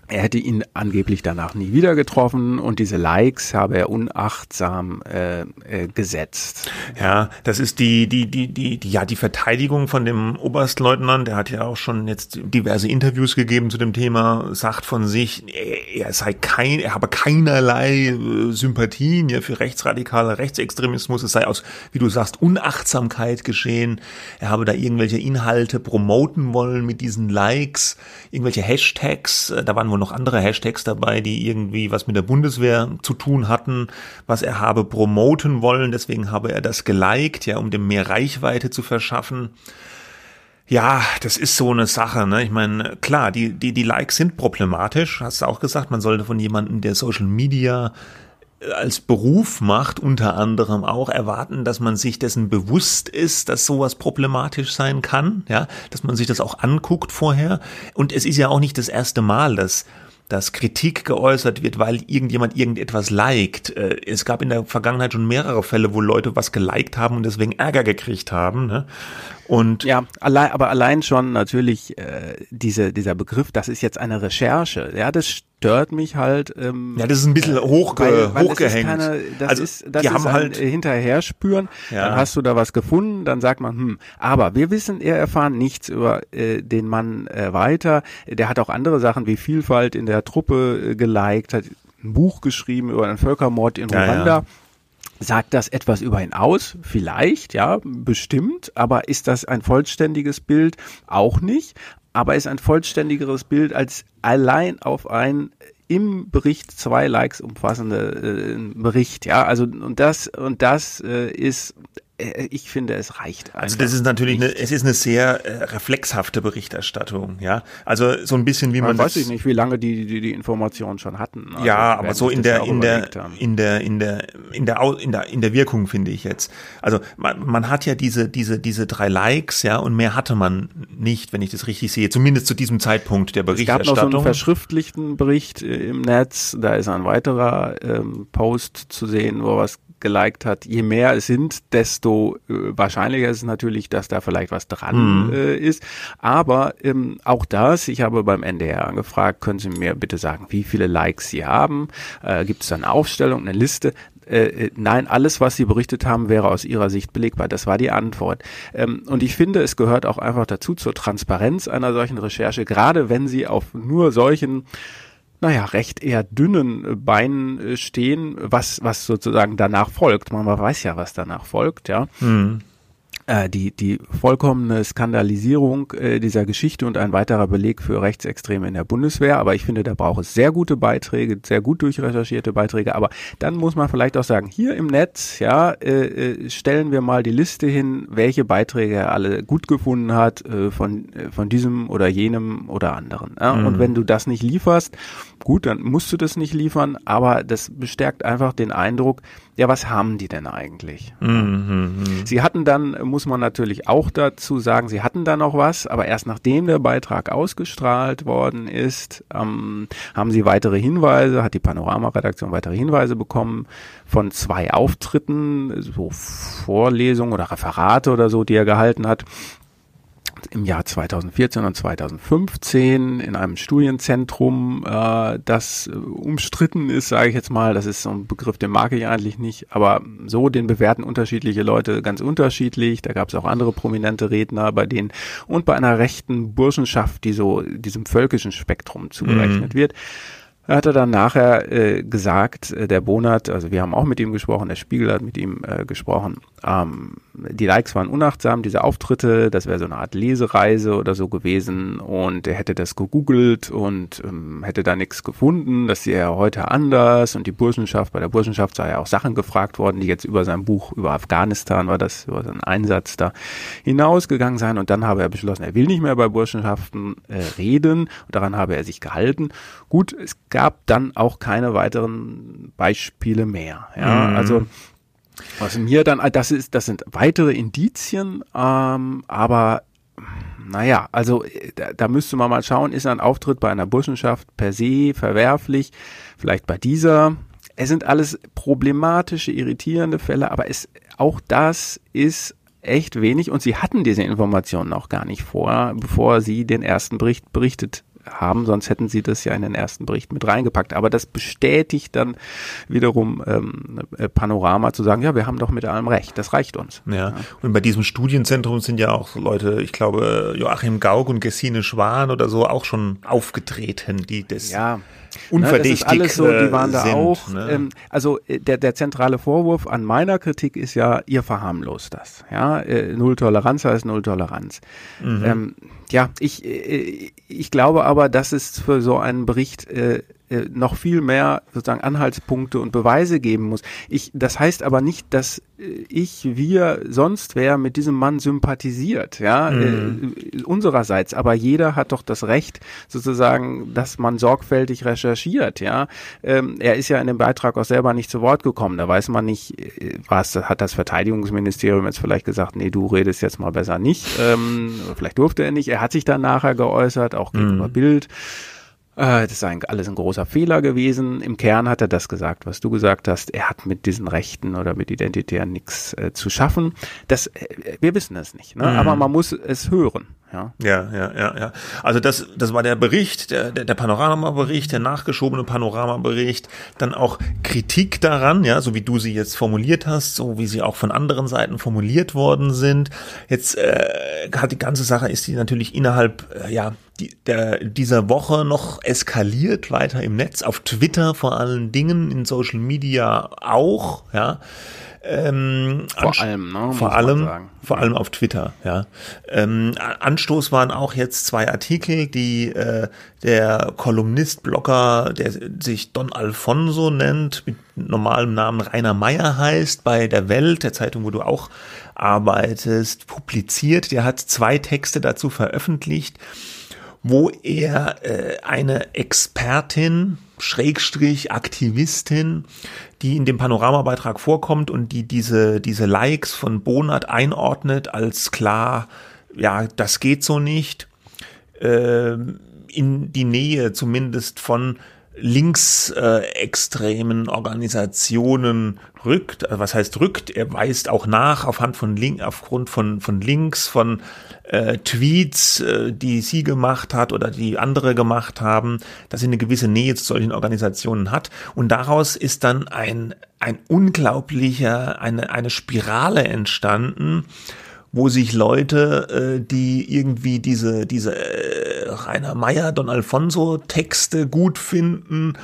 er hätte ihn angeblich danach nie wieder getroffen und diese Likes habe er unachtsam äh, äh, gesetzt. Ja, das ist die, die, die, die, die, ja, die Verteidigung von dem Oberstleutnant. Der hat ja auch schon jetzt diverse Interviews gegeben zu dem Thema, sagt von sich, er sei kein, er habe keinerlei äh, Sympathien ja, für rechtsradikale Rechtsextremismus. Es sei aus, wie du sagst, Unachtsamkeit geschehen. Er habe da irgendwelche Inhalte promoten wollen mit diesen Likes, irgendwelche Hashtags. Da waren wohl noch andere Hashtags dabei, die irgendwie was mit der Bundeswehr zu tun hatten, was er habe promoten wollen. Deswegen habe er das geliked, ja, um dem mehr Reichweite zu verschaffen. Ja, das ist so eine Sache. Ne? Ich meine, klar, die, die, die Likes sind problematisch, hast du auch gesagt. Man sollte von jemandem, der Social Media als Beruf macht, unter anderem auch erwarten, dass man sich dessen bewusst ist, dass sowas problematisch sein kann, ja, dass man sich das auch anguckt vorher. Und es ist ja auch nicht das erste Mal, dass dass Kritik geäußert wird, weil irgendjemand irgendetwas liked. Äh, es gab in der Vergangenheit schon mehrere Fälle, wo Leute was geliked haben und deswegen Ärger gekriegt haben. Ne? Und ja, allein, aber allein schon natürlich äh, diese, dieser Begriff, das ist jetzt eine Recherche. Ja, das stört mich halt. Ähm, ja, das ist ein bisschen äh, hochge weil, weil hochgehängt. Das, keine, das also, ist, das die ist haben halt hinterher spüren. Ja. Dann hast du da was gefunden, dann sagt man, hm, aber wir wissen, er erfahren nichts über äh, den Mann äh, weiter. Der hat auch andere Sachen wie Vielfalt in der Truppe äh, geliked, hat ein Buch geschrieben über einen Völkermord in Ruanda. Ja, ja. Sagt das etwas über ihn aus? Vielleicht, ja, bestimmt. Aber ist das ein vollständiges Bild? Auch nicht. Aber ist ein vollständigeres Bild als allein auf ein im Bericht zwei Likes umfassende äh, Bericht, ja, also und das und das äh, ist äh, ich finde, es reicht. Also das ist natürlich eine, es ist eine sehr äh, reflexhafte Berichterstattung, ja. Also so ein bisschen wie man, man weiß ich nicht, wie lange die die, die Informationen schon hatten. Also ja, aber so in der in der, in der in der in der in der in der Wirkung finde ich jetzt. Also man, man hat ja diese diese diese drei Likes, ja, und mehr hatte man nicht, wenn ich das richtig sehe, zumindest zu diesem Zeitpunkt der Berichterstattung. Es gab noch so einen verschriftlichten Bericht äh, im Netz, da ist ein weiterer ähm, Post zu sehen, wo was geliked hat, je mehr es sind, desto äh, wahrscheinlicher ist es natürlich, dass da vielleicht was dran mhm. äh, ist. Aber ähm, auch das, ich habe beim NDR angefragt, können Sie mir bitte sagen, wie viele Likes Sie haben? Äh, Gibt es da eine Aufstellung, eine Liste? Äh, äh, nein, alles, was Sie berichtet haben, wäre aus Ihrer Sicht belegbar. Das war die Antwort. Ähm, und ich finde, es gehört auch einfach dazu zur Transparenz einer solchen Recherche, gerade wenn Sie auf nur solchen naja, recht eher dünnen äh, Beinen äh, stehen, was, was sozusagen danach folgt. Man weiß ja, was danach folgt, ja. Mhm äh, die, die vollkommene Skandalisierung äh, dieser Geschichte und ein weiterer Beleg für Rechtsextreme in der Bundeswehr. Aber ich finde, da braucht es sehr gute Beiträge, sehr gut durchrecherchierte Beiträge. Aber dann muss man vielleicht auch sagen, hier im Netz, ja, äh, stellen wir mal die Liste hin, welche Beiträge er alle gut gefunden hat von, von diesem oder jenem oder anderen. Ja? Mhm. Und wenn du das nicht lieferst, gut, dann musst du das nicht liefern, aber das bestärkt einfach den Eindruck, ja, was haben die denn eigentlich? Mhm, mhm, sie hatten dann, muss man natürlich auch dazu sagen, sie hatten da noch was, aber erst nachdem der Beitrag ausgestrahlt worden ist, ähm, haben sie weitere Hinweise, hat die Panorama-Redaktion weitere Hinweise bekommen von zwei Auftritten, so Vorlesungen oder Referate oder so, die er gehalten hat im Jahr 2014 und 2015 in einem Studienzentrum, äh, das äh, umstritten ist, sage ich jetzt mal. Das ist so ein Begriff, den mag ich eigentlich nicht, aber so, den bewerten unterschiedliche Leute ganz unterschiedlich. Da gab es auch andere prominente Redner bei denen und bei einer rechten Burschenschaft, die so diesem völkischen Spektrum zugerechnet mhm. wird. Er hatte dann nachher äh, gesagt, äh, der Bonat, also wir haben auch mit ihm gesprochen, der Spiegel hat mit ihm äh, gesprochen, ähm, die Likes waren unachtsam, diese Auftritte, das wäre so eine Art Lesereise oder so gewesen und er hätte das gegoogelt und ähm, hätte da nichts gefunden, das sehe er heute anders und die Burschenschaft, bei der Burschenschaft sei ja auch Sachen gefragt worden, die jetzt über sein Buch über Afghanistan war das, über seinen Einsatz da hinausgegangen sein und dann habe er beschlossen, er will nicht mehr bei Burschenschaften äh, reden und daran habe er sich gehalten. Gut, es dann auch keine weiteren Beispiele mehr. Ja, mhm. also was mir dann, das ist, das sind weitere Indizien, ähm, aber naja, also da, da müsste man mal schauen, ist ein Auftritt bei einer Burschenschaft per se verwerflich, vielleicht bei dieser. Es sind alles problematische, irritierende Fälle, aber es, auch das ist echt wenig und sie hatten diese Informationen auch gar nicht vor, bevor sie den ersten Bericht berichtet haben, sonst hätten sie das ja in den ersten Bericht mit reingepackt. Aber das bestätigt dann wiederum ähm, äh, Panorama zu sagen, ja, wir haben doch mit allem recht, das reicht uns. Ja. ja. Und bei diesem Studienzentrum sind ja auch Leute, ich glaube, Joachim Gauck und Gesine Schwan oder so auch schon aufgetreten, die das ja unverdächtig ne, das ist alles so, die waren da sind, auch. Ne? Ähm, also äh, der, der zentrale Vorwurf an meiner Kritik ist ja, ihr verharmlost das. Ja, äh, Null Toleranz heißt Null Toleranz. Mhm. Ähm, ja, ich, äh, ich glaube aber, dass es für so einen Bericht äh, äh, noch viel mehr sozusagen Anhaltspunkte und Beweise geben muss. Ich, das heißt aber nicht, dass äh, ich, wir, sonst wer mit diesem Mann sympathisiert, ja, mhm. äh, unsererseits. Aber jeder hat doch das Recht, sozusagen, dass man sorgfältig recherchiert, ja. Ähm, er ist ja in dem Beitrag auch selber nicht zu Wort gekommen. Da weiß man nicht, äh, was hat das Verteidigungsministerium jetzt vielleicht gesagt, nee, du redest jetzt mal besser nicht. Ähm, vielleicht durfte er nicht. Er hat sich dann nachher geäußert, auch gegenüber mhm. Bild. Äh, das ist eigentlich alles ein großer Fehler gewesen. Im Kern hat er das gesagt, was du gesagt hast. Er hat mit diesen Rechten oder mit Identitären nichts äh, zu schaffen. Das, äh, wir wissen es nicht, ne? Mhm. aber man muss es hören. Ja, ja, ja, ja. ja. Also das, das war der Bericht, der, der, der Panoramabericht, der nachgeschobene Panoramabericht, dann auch Kritik daran, ja, so wie du sie jetzt formuliert hast, so wie sie auch von anderen Seiten formuliert worden sind. Jetzt äh, hat die ganze Sache ist die natürlich innerhalb, äh, ja, die, der, dieser Woche noch eskaliert weiter im Netz, auf Twitter vor allen Dingen, in Social Media auch, ja. Ähm, vor allem, ne, vor allem, vor allem auf Twitter. Ja, ähm, Anstoß waren auch jetzt zwei Artikel, die äh, der Kolumnist, Blogger, der sich Don Alfonso nennt, mit normalem Namen Rainer Meyer heißt, bei der Welt, der Zeitung, wo du auch arbeitest, publiziert. Der hat zwei Texte dazu veröffentlicht wo er äh, eine Expertin, Schrägstrich Aktivistin, die in dem Panoramabeitrag vorkommt und die diese, diese Likes von Bonat einordnet als klar, ja, das geht so nicht, äh, in die Nähe zumindest von linksextremen Organisationen rückt. Also was heißt rückt? Er weist auch nach aufhand von Link, aufgrund von, von Links, von äh, Tweets, äh, die sie gemacht hat oder die andere gemacht haben, dass sie eine gewisse Nähe zu solchen Organisationen hat. Und daraus ist dann ein, ein unglaublicher, eine, eine Spirale entstanden, wo sich Leute, äh, die irgendwie diese, diese äh, Rainer Meyer, Don Alfonso Texte gut finden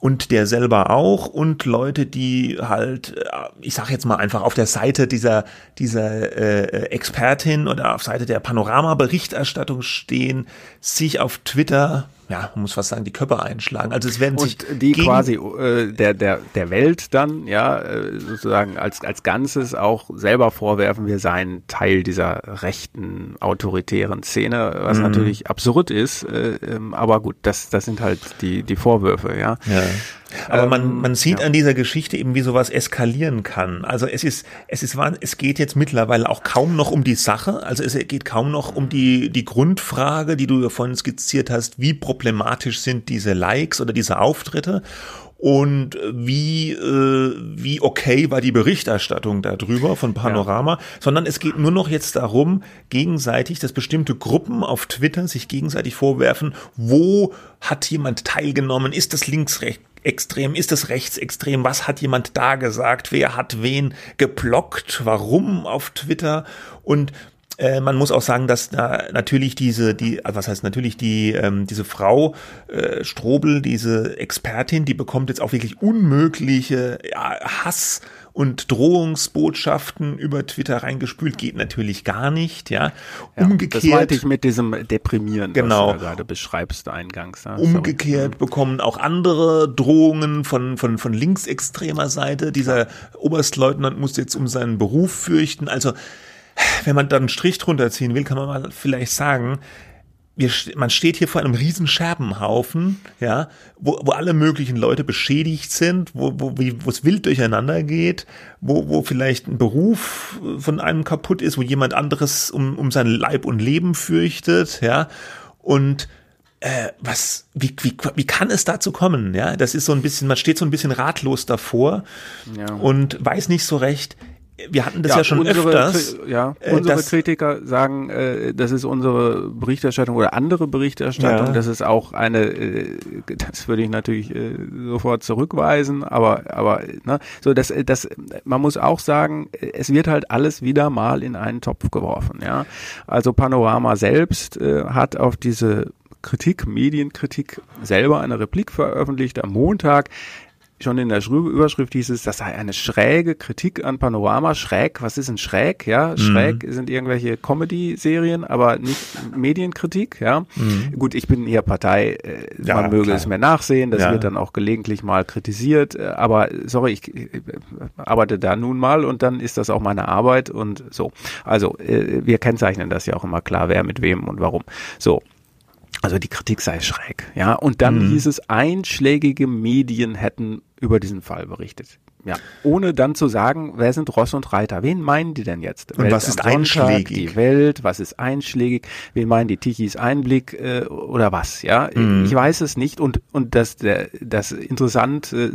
und der selber auch und Leute, die halt, äh, ich sag jetzt mal einfach auf der Seite dieser dieser äh, Expertin oder auf Seite der Panorama-Berichterstattung stehen, sich auf Twitter ja, man muss fast sagen, die Köpfe einschlagen. Also es werden sich und die quasi äh, der der der Welt dann ja äh, sozusagen als als Ganzes auch selber vorwerfen, wir seien Teil dieser rechten autoritären Szene, was mhm. natürlich absurd ist. Äh, ähm, aber gut, das das sind halt die die Vorwürfe, ja. ja. Aber man, ähm, man sieht ja. an dieser Geschichte eben, wie sowas eskalieren kann. Also es ist, es ist, es geht jetzt mittlerweile auch kaum noch um die Sache. Also es geht kaum noch um die, die Grundfrage, die du vorhin skizziert hast. Wie problematisch sind diese Likes oder diese Auftritte? und wie äh, wie okay war die Berichterstattung darüber von Panorama, ja. sondern es geht nur noch jetzt darum, gegenseitig, dass bestimmte Gruppen auf Twitter sich gegenseitig vorwerfen, wo hat jemand teilgenommen, ist das links rechts extrem, ist das rechtsextrem, was hat jemand da gesagt, wer hat wen geblockt, warum auf Twitter? Und äh, man muss auch sagen, dass da natürlich diese, die, also was heißt natürlich die, ähm, diese Frau äh, Strobel, diese Expertin, die bekommt jetzt auch wirklich unmögliche ja, Hass und Drohungsbotschaften über Twitter reingespült geht natürlich gar nicht, ja. ja Umgekehrt. Das meinte ich mit diesem Deprimieren, genau, was du gerade beschreibst eingangs. Ja. Umgekehrt so. bekommen auch andere Drohungen von, von, von linksextremer Seite. Dieser Oberstleutnant muss jetzt um seinen Beruf fürchten. Also, wenn man dann einen Strich drunter ziehen will, kann man mal vielleicht sagen, wir, man steht hier vor einem riesen Scherbenhaufen, ja, wo, wo alle möglichen Leute beschädigt sind, wo, wo, wo es wild durcheinander geht, wo, wo vielleicht ein Beruf von einem kaputt ist, wo jemand anderes um, um sein Leib und Leben fürchtet, ja, und äh, was, wie, wie, wie kann es dazu kommen? Ja, das ist so ein bisschen, man steht so ein bisschen ratlos davor ja. und weiß nicht so recht, wir hatten das ja, ja schon unsere, öfters. Ja, äh, unsere Kritiker sagen, äh, das ist unsere Berichterstattung oder andere Berichterstattung. Ja. Das ist auch eine, äh, das würde ich natürlich äh, sofort zurückweisen, aber, aber, ne, so, das, das, man muss auch sagen, es wird halt alles wieder mal in einen Topf geworfen, ja. Also Panorama selbst äh, hat auf diese Kritik, Medienkritik selber eine Replik veröffentlicht am Montag schon in der Überschrift hieß es, das sei eine schräge Kritik an Panorama. Schräg, was ist denn schräg? Ja, schräg mhm. sind irgendwelche Comedy-Serien, aber nicht Medienkritik. Ja, mhm. gut, ich bin hier Partei. Äh, ja, man möge klar. es mir nachsehen. Das ja. wird dann auch gelegentlich mal kritisiert. Äh, aber sorry, ich äh, arbeite da nun mal und dann ist das auch meine Arbeit und so. Also wir kennzeichnen das ja auch immer klar, wer mit wem und warum. So. Also die Kritik sei schräg, ja. Und dann mhm. hieß es, einschlägige Medien hätten über diesen Fall berichtet. Ja, ohne dann zu sagen, wer sind Ross und Reiter? Wen meinen die denn jetzt? Und Welt was ist einschlägig? Die Welt, was ist einschlägig? Wen meinen die Tichys Einblick äh, oder was? Ja, mhm. ich weiß es nicht. Und und das der, das interessant, äh,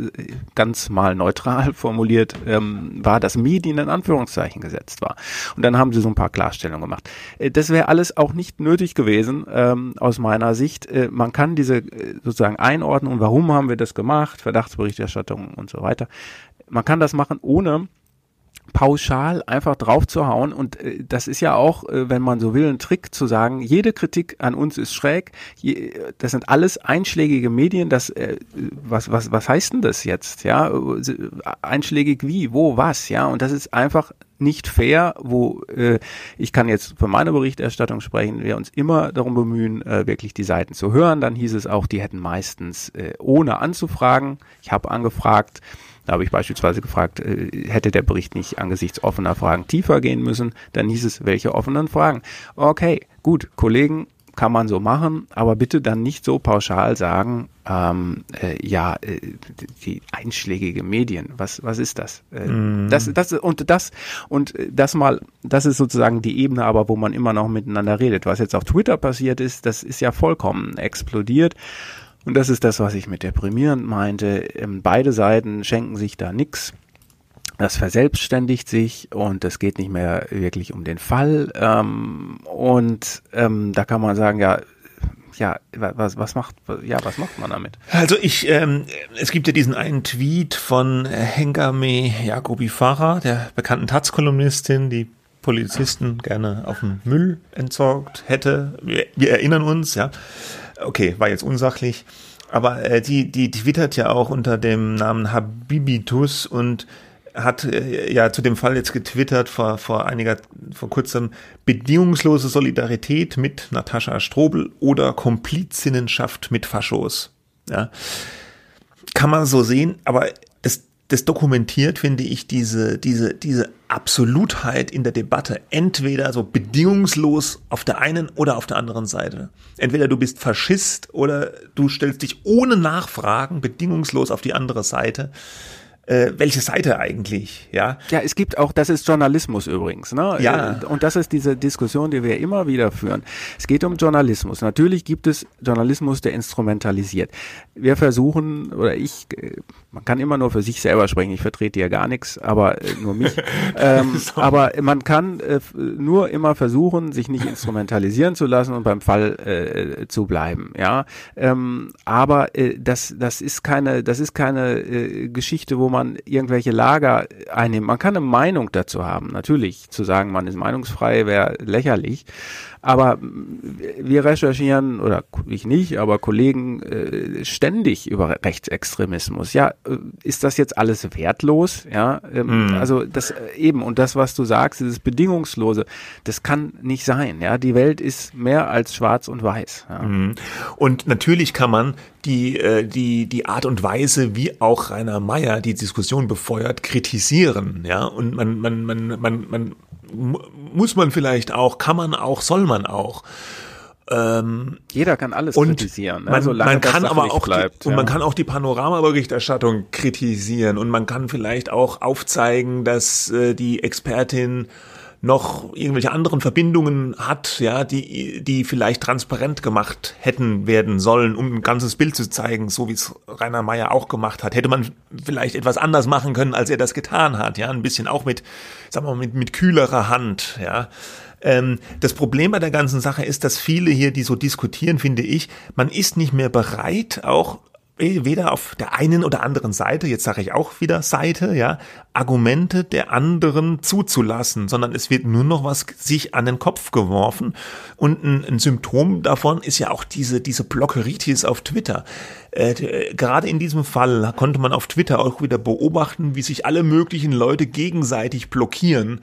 ganz mal neutral formuliert, ähm, war, dass Medien in Anführungszeichen gesetzt war. Und dann haben sie so ein paar Klarstellungen gemacht. Äh, das wäre alles auch nicht nötig gewesen ähm, aus meiner Sicht. Äh, man kann diese äh, sozusagen einordnen und warum haben wir das gemacht? Verdachtsberichterstattung und so weiter man kann das machen ohne pauschal einfach draufzuhauen und äh, das ist ja auch, äh, wenn man so will, ein Trick zu sagen, jede Kritik an uns ist schräg, je, das sind alles einschlägige Medien, das äh, was was was heißt denn das jetzt, ja? Einschlägig wie, wo, was, ja? Und das ist einfach nicht fair, wo äh, ich kann jetzt für meine Berichterstattung sprechen, wir uns immer darum bemühen, äh, wirklich die Seiten zu hören. Dann hieß es auch, die hätten meistens äh, ohne anzufragen. Ich habe angefragt, da habe ich beispielsweise gefragt, äh, hätte der Bericht nicht angesichts offener Fragen tiefer gehen müssen? Dann hieß es, welche offenen Fragen? Okay, gut, Kollegen, kann man so machen, aber bitte dann nicht so pauschal sagen, ähm, äh, ja, äh, die einschlägige Medien, was, was ist das? Äh, mm. Das, das und das und das mal, das ist sozusagen die Ebene, aber wo man immer noch miteinander redet. Was jetzt auf Twitter passiert ist, das ist ja vollkommen explodiert. Und das ist das, was ich mit deprimierend meinte. Ähm, beide Seiten schenken sich da nix. Das verselbstständigt sich und es geht nicht mehr wirklich um den Fall. Ähm, und ähm, da kann man sagen, ja, ja, was, was macht, ja, was macht man damit? Also ich, ähm, es gibt ja diesen einen Tweet von Hengame Jacobi Farah, der bekannten Taz-Kolumnistin, die Polizisten gerne auf den Müll entsorgt hätte. Wir, wir erinnern uns, ja. Okay, war jetzt unsachlich. Aber äh, die, die twittert ja auch unter dem Namen Habibitus und hat äh, ja zu dem Fall jetzt getwittert vor, vor einiger, vor kurzem, bedingungslose Solidarität mit Natascha Strobel oder Komplizinnenschaft mit Faschos. Ja. Kann man so sehen, aber das dokumentiert, finde ich, diese, diese, diese Absolutheit in der Debatte. Entweder so bedingungslos auf der einen oder auf der anderen Seite. Entweder du bist Faschist oder du stellst dich ohne Nachfragen bedingungslos auf die andere Seite äh, welche Seite eigentlich, ja? Ja, es gibt auch, das ist Journalismus übrigens, ne? Ja. Äh, und das ist diese Diskussion, die wir immer wieder führen. Es geht um Journalismus. Natürlich gibt es Journalismus, der instrumentalisiert. Wir versuchen, oder ich, äh, man kann immer nur für sich selber sprechen, ich vertrete ja gar nichts, aber äh, nur mich. ähm, so. Aber man kann äh, nur immer versuchen, sich nicht instrumentalisieren zu lassen und beim Fall äh, zu bleiben, ja? Ähm, aber äh, das, das ist keine, das ist keine äh, Geschichte, wo man man irgendwelche Lager einnimmt. Man kann eine Meinung dazu haben. Natürlich, zu sagen, man ist meinungsfrei, wäre lächerlich. Aber wir recherchieren, oder ich nicht, aber Kollegen äh, ständig über Rechtsextremismus. Ja, äh, ist das jetzt alles wertlos? Ja, ähm, mm. also das äh, eben, und das, was du sagst, dieses Bedingungslose, das kann nicht sein. Ja, die Welt ist mehr als schwarz und weiß. Ja. Mm. Und natürlich kann man die, äh, die, die Art und Weise, wie auch Rainer Meyer die Diskussion befeuert, kritisieren. Ja, und man, man, man, man, man muss man vielleicht auch, kann man auch, soll man auch. Ähm, Jeder kann alles und kritisieren, ne? man, man kann aber auch bleibt, die, ja. und man kann auch die Panoramaberichterstattung kritisieren und man kann vielleicht auch aufzeigen, dass äh, die Expertin noch irgendwelche anderen Verbindungen hat, ja, die, die vielleicht transparent gemacht hätten werden sollen, um ein ganzes Bild zu zeigen, so wie es Rainer Meyer auch gemacht hat. Hätte man vielleicht etwas anders machen können, als er das getan hat, ja, ein bisschen auch mit, sagen wir mal, mit, mit kühlerer Hand, ja. Ähm, das Problem bei der ganzen Sache ist, dass viele hier, die so diskutieren, finde ich, man ist nicht mehr bereit, auch weder auf der einen oder anderen Seite, jetzt sage ich auch wieder Seite, ja, Argumente der anderen zuzulassen, sondern es wird nur noch was sich an den Kopf geworfen. Und ein, ein Symptom davon ist ja auch diese, diese Blockeritis auf Twitter. Äh, gerade in diesem Fall konnte man auf Twitter auch wieder beobachten, wie sich alle möglichen Leute gegenseitig blockieren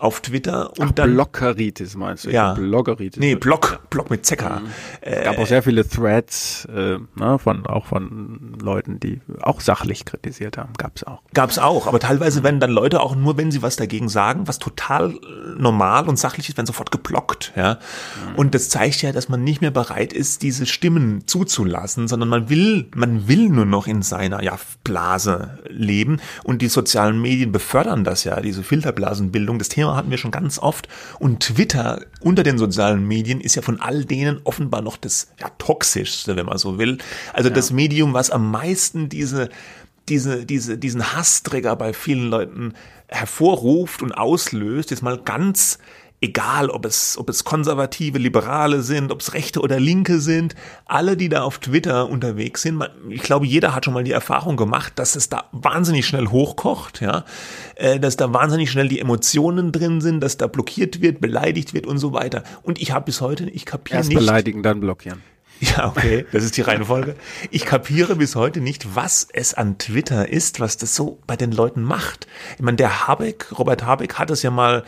auf Twitter und Ach, dann Blockeritis meinst du? Ja. Bloggeritis. Nee, Block, Block mit Zecker. Mhm. Es gab äh, auch sehr viele Threads äh, ne, von auch von Leuten, die auch sachlich kritisiert haben. Gab's auch. Gab's auch, aber teilweise werden dann Leute auch nur, wenn sie was dagegen sagen, was total normal und sachlich ist, werden sofort geblockt. Ja, mhm. und das zeigt ja, dass man nicht mehr bereit ist, diese Stimmen zuzulassen, sondern man will, man will nur noch in seiner ja, Blase leben und die sozialen Medien befördern das ja, diese Filterblasenbildung. Das Thema Thema hatten wir schon ganz oft. Und Twitter unter den sozialen Medien ist ja von all denen offenbar noch das ja, toxischste, wenn man so will. Also ja. das Medium, was am meisten diese, diese, diese, diesen Hassträger bei vielen Leuten hervorruft und auslöst, ist mal ganz egal ob es, ob es konservative, liberale sind, ob es rechte oder linke sind, alle, die da auf Twitter unterwegs sind, ich glaube, jeder hat schon mal die Erfahrung gemacht, dass es da wahnsinnig schnell hochkocht, ja, äh, dass da wahnsinnig schnell die Emotionen drin sind, dass da blockiert wird, beleidigt wird und so weiter. Und ich habe bis heute, ich kapiere nicht. Beleidigen, dann blockieren. Ja, okay, das ist die Reihenfolge. Ich kapiere bis heute nicht, was es an Twitter ist, was das so bei den Leuten macht. Ich meine, der Habeck, Robert Habeck hat es ja mal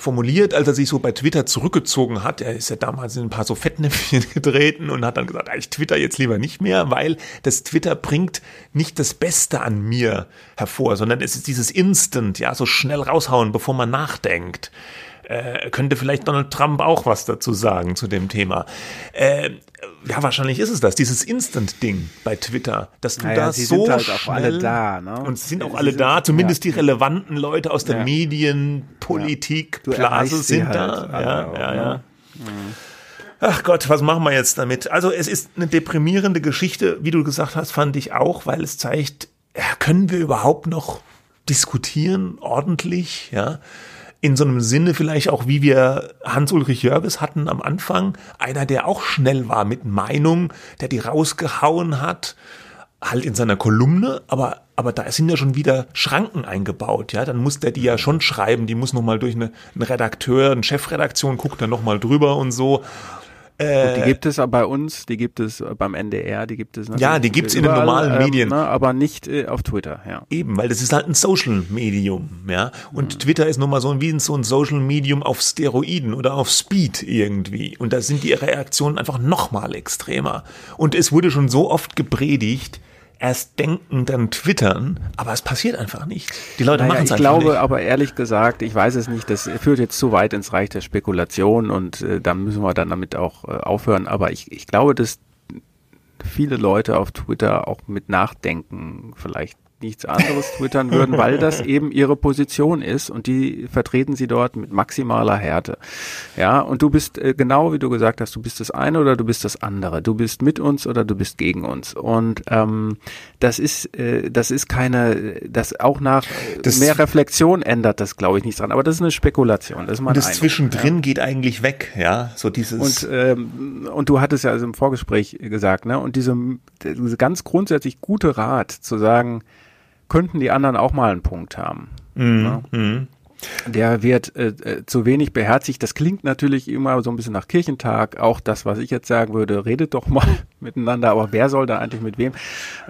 formuliert, als er sich so bei Twitter zurückgezogen hat. Er ist ja damals in ein paar so Fettnäpfchen getreten und hat dann gesagt, ich twitter jetzt lieber nicht mehr, weil das Twitter bringt nicht das Beste an mir hervor, sondern es ist dieses Instant, ja, so schnell raushauen, bevor man nachdenkt. Äh, könnte vielleicht Donald Trump auch was dazu sagen zu dem Thema. Äh, ja, wahrscheinlich ist es das, dieses Instant-Ding bei Twitter, dass du naja, da so halt schnell da, ne? und sind auch alle da, zumindest ja. die relevanten Leute aus der ja. Medienpolitik, ja. Blase sind halt da. Ja, auch, ja, ja. Mhm. Ach Gott, was machen wir jetzt damit? Also es ist eine deprimierende Geschichte, wie du gesagt hast, fand ich auch, weil es zeigt, ja, können wir überhaupt noch diskutieren ordentlich, ja? In so einem Sinne vielleicht auch, wie wir Hans-Ulrich Jörges hatten am Anfang, einer, der auch schnell war mit Meinung, der die rausgehauen hat, halt in seiner Kolumne, aber aber da sind ja schon wieder Schranken eingebaut, ja, dann muss der die ja schon schreiben, die muss nochmal durch eine, einen Redakteur, eine Chefredaktion, guckt dann nochmal drüber und so äh, die gibt es bei uns, die gibt es beim NDR, die gibt es Ja, die gibt es in den normalen ähm, Medien. Ne, aber nicht äh, auf Twitter, ja. Eben, weil das ist halt ein Social-Medium, ja. Und mhm. Twitter ist nun mal so wie so ein Social-Medium auf Steroiden oder auf Speed irgendwie. Und da sind die Reaktionen einfach nochmal extremer. Und es wurde schon so oft gepredigt, erst denken, dann twittern, aber es passiert einfach nicht. Die Leute naja, machen es einfach nicht. Ich glaube aber ehrlich gesagt, ich weiß es nicht, das führt jetzt zu weit ins Reich der Spekulation und äh, dann müssen wir dann damit auch äh, aufhören, aber ich, ich glaube, dass viele Leute auf Twitter auch mit Nachdenken vielleicht nichts anderes twittern würden, weil das eben ihre Position ist und die vertreten sie dort mit maximaler Härte. Ja, und du bist äh, genau wie du gesagt hast, du bist das eine oder du bist das andere. Du bist mit uns oder du bist gegen uns. Und ähm, das ist, äh, das ist keine, das auch nach das mehr Reflexion ändert das, glaube ich, nichts dran. Aber das ist eine Spekulation. Das ist mein und das Eindruck, Zwischendrin ja. geht eigentlich weg, ja. So dieses. Und, ähm, und du hattest ja also im Vorgespräch gesagt, ne? Und diese, diese ganz grundsätzlich gute Rat zu sagen, könnten die anderen auch mal einen Punkt haben. Mhm. Ja? Mhm der wird äh, äh, zu wenig beherzigt. Das klingt natürlich immer so ein bisschen nach Kirchentag. Auch das, was ich jetzt sagen würde, redet doch mal miteinander. Aber wer soll da eigentlich mit wem?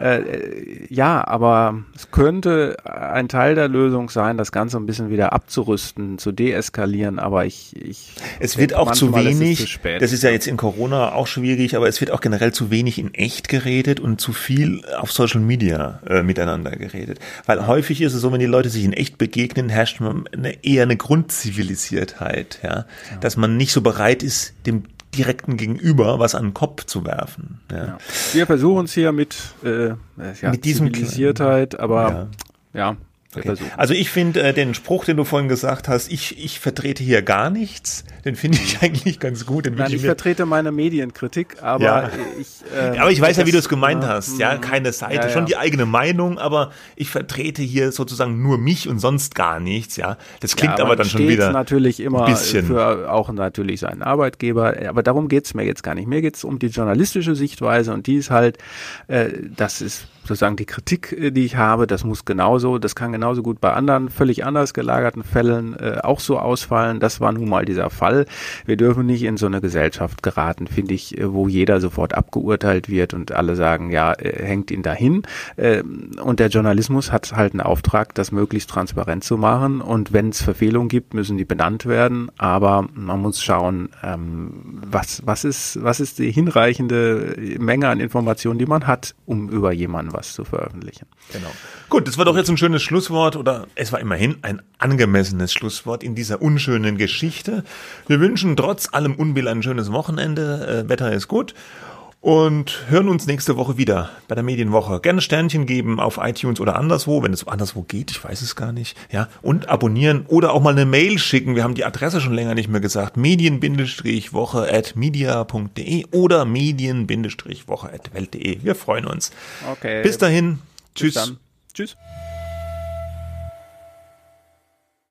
Äh, äh, ja, aber es könnte ein Teil der Lösung sein, das Ganze ein bisschen wieder abzurüsten, zu deeskalieren. Aber ich, ich es wird auch zu wenig. Zu das ist ja jetzt in Corona auch schwierig, aber es wird auch generell zu wenig in echt geredet und zu viel auf Social Media äh, miteinander geredet. Weil häufig ist es so, wenn die Leute sich in echt begegnen, herrscht man eine, eher eine Grundzivilisiertheit, ja? ja, dass man nicht so bereit ist, dem direkten Gegenüber was an den Kopf zu werfen. Ja. ja. Wir versuchen es hier mit, äh, mit diesem Zivilisiertheit, aber ja. Okay. Also ich finde äh, den Spruch, den du vorhin gesagt hast, ich, ich vertrete hier gar nichts, den finde ich eigentlich ganz gut. Den Nein, ich, ich vertrete meine Medienkritik, aber ja. ich. Äh, aber ich weiß ja, wie du es gemeint hast. Ja, mhm. keine Seite, ja, ja. schon die eigene Meinung, aber ich vertrete hier sozusagen nur mich und sonst gar nichts. Ja, das klingt aber, dann schon wieder natürlich immer bisschen. für auch natürlich seinen Arbeitgeber. Aber darum geht's mir jetzt gar nicht. Mir geht's um die journalistische Sichtweise und die ist halt, äh, das ist sozusagen die Kritik, äh, die ich habe, das muss genauso, das kann genauso gut bei anderen völlig anders gelagerten Fällen äh, auch so ausfallen. Das war nun mal dieser Fall. Wir dürfen nicht in so eine Gesellschaft geraten, finde ich, äh, wo jeder sofort abgeurteilt wird und alle sagen, ja, äh, hängt ihn dahin. Äh, und der Journalismus hat halt einen Auftrag, das möglichst transparent zu machen. Und wenn es Verfehlungen gibt, müssen die benannt werden. Aber man muss schauen, ähm, was, was, ist, was ist die hinreichende Menge an Informationen, die man hat, um über jemanden was zu veröffentlichen. Genau. Gut, das war doch jetzt ein schönes Schlusswort oder es war immerhin ein angemessenes Schlusswort in dieser unschönen Geschichte. Wir wünschen trotz allem Unbill ein schönes Wochenende. Äh, Wetter ist gut und hören uns nächste Woche wieder bei der Medienwoche. Gerne Sternchen geben auf iTunes oder anderswo, wenn es anderswo geht, ich weiß es gar nicht. Ja, und abonnieren oder auch mal eine Mail schicken. Wir haben die Adresse schon länger nicht mehr gesagt. Medien-woche at media.de oder medien-woche at welt.de. Wir freuen uns. Okay. Bis dahin. Bis Tschüss. Dann. Tschüss.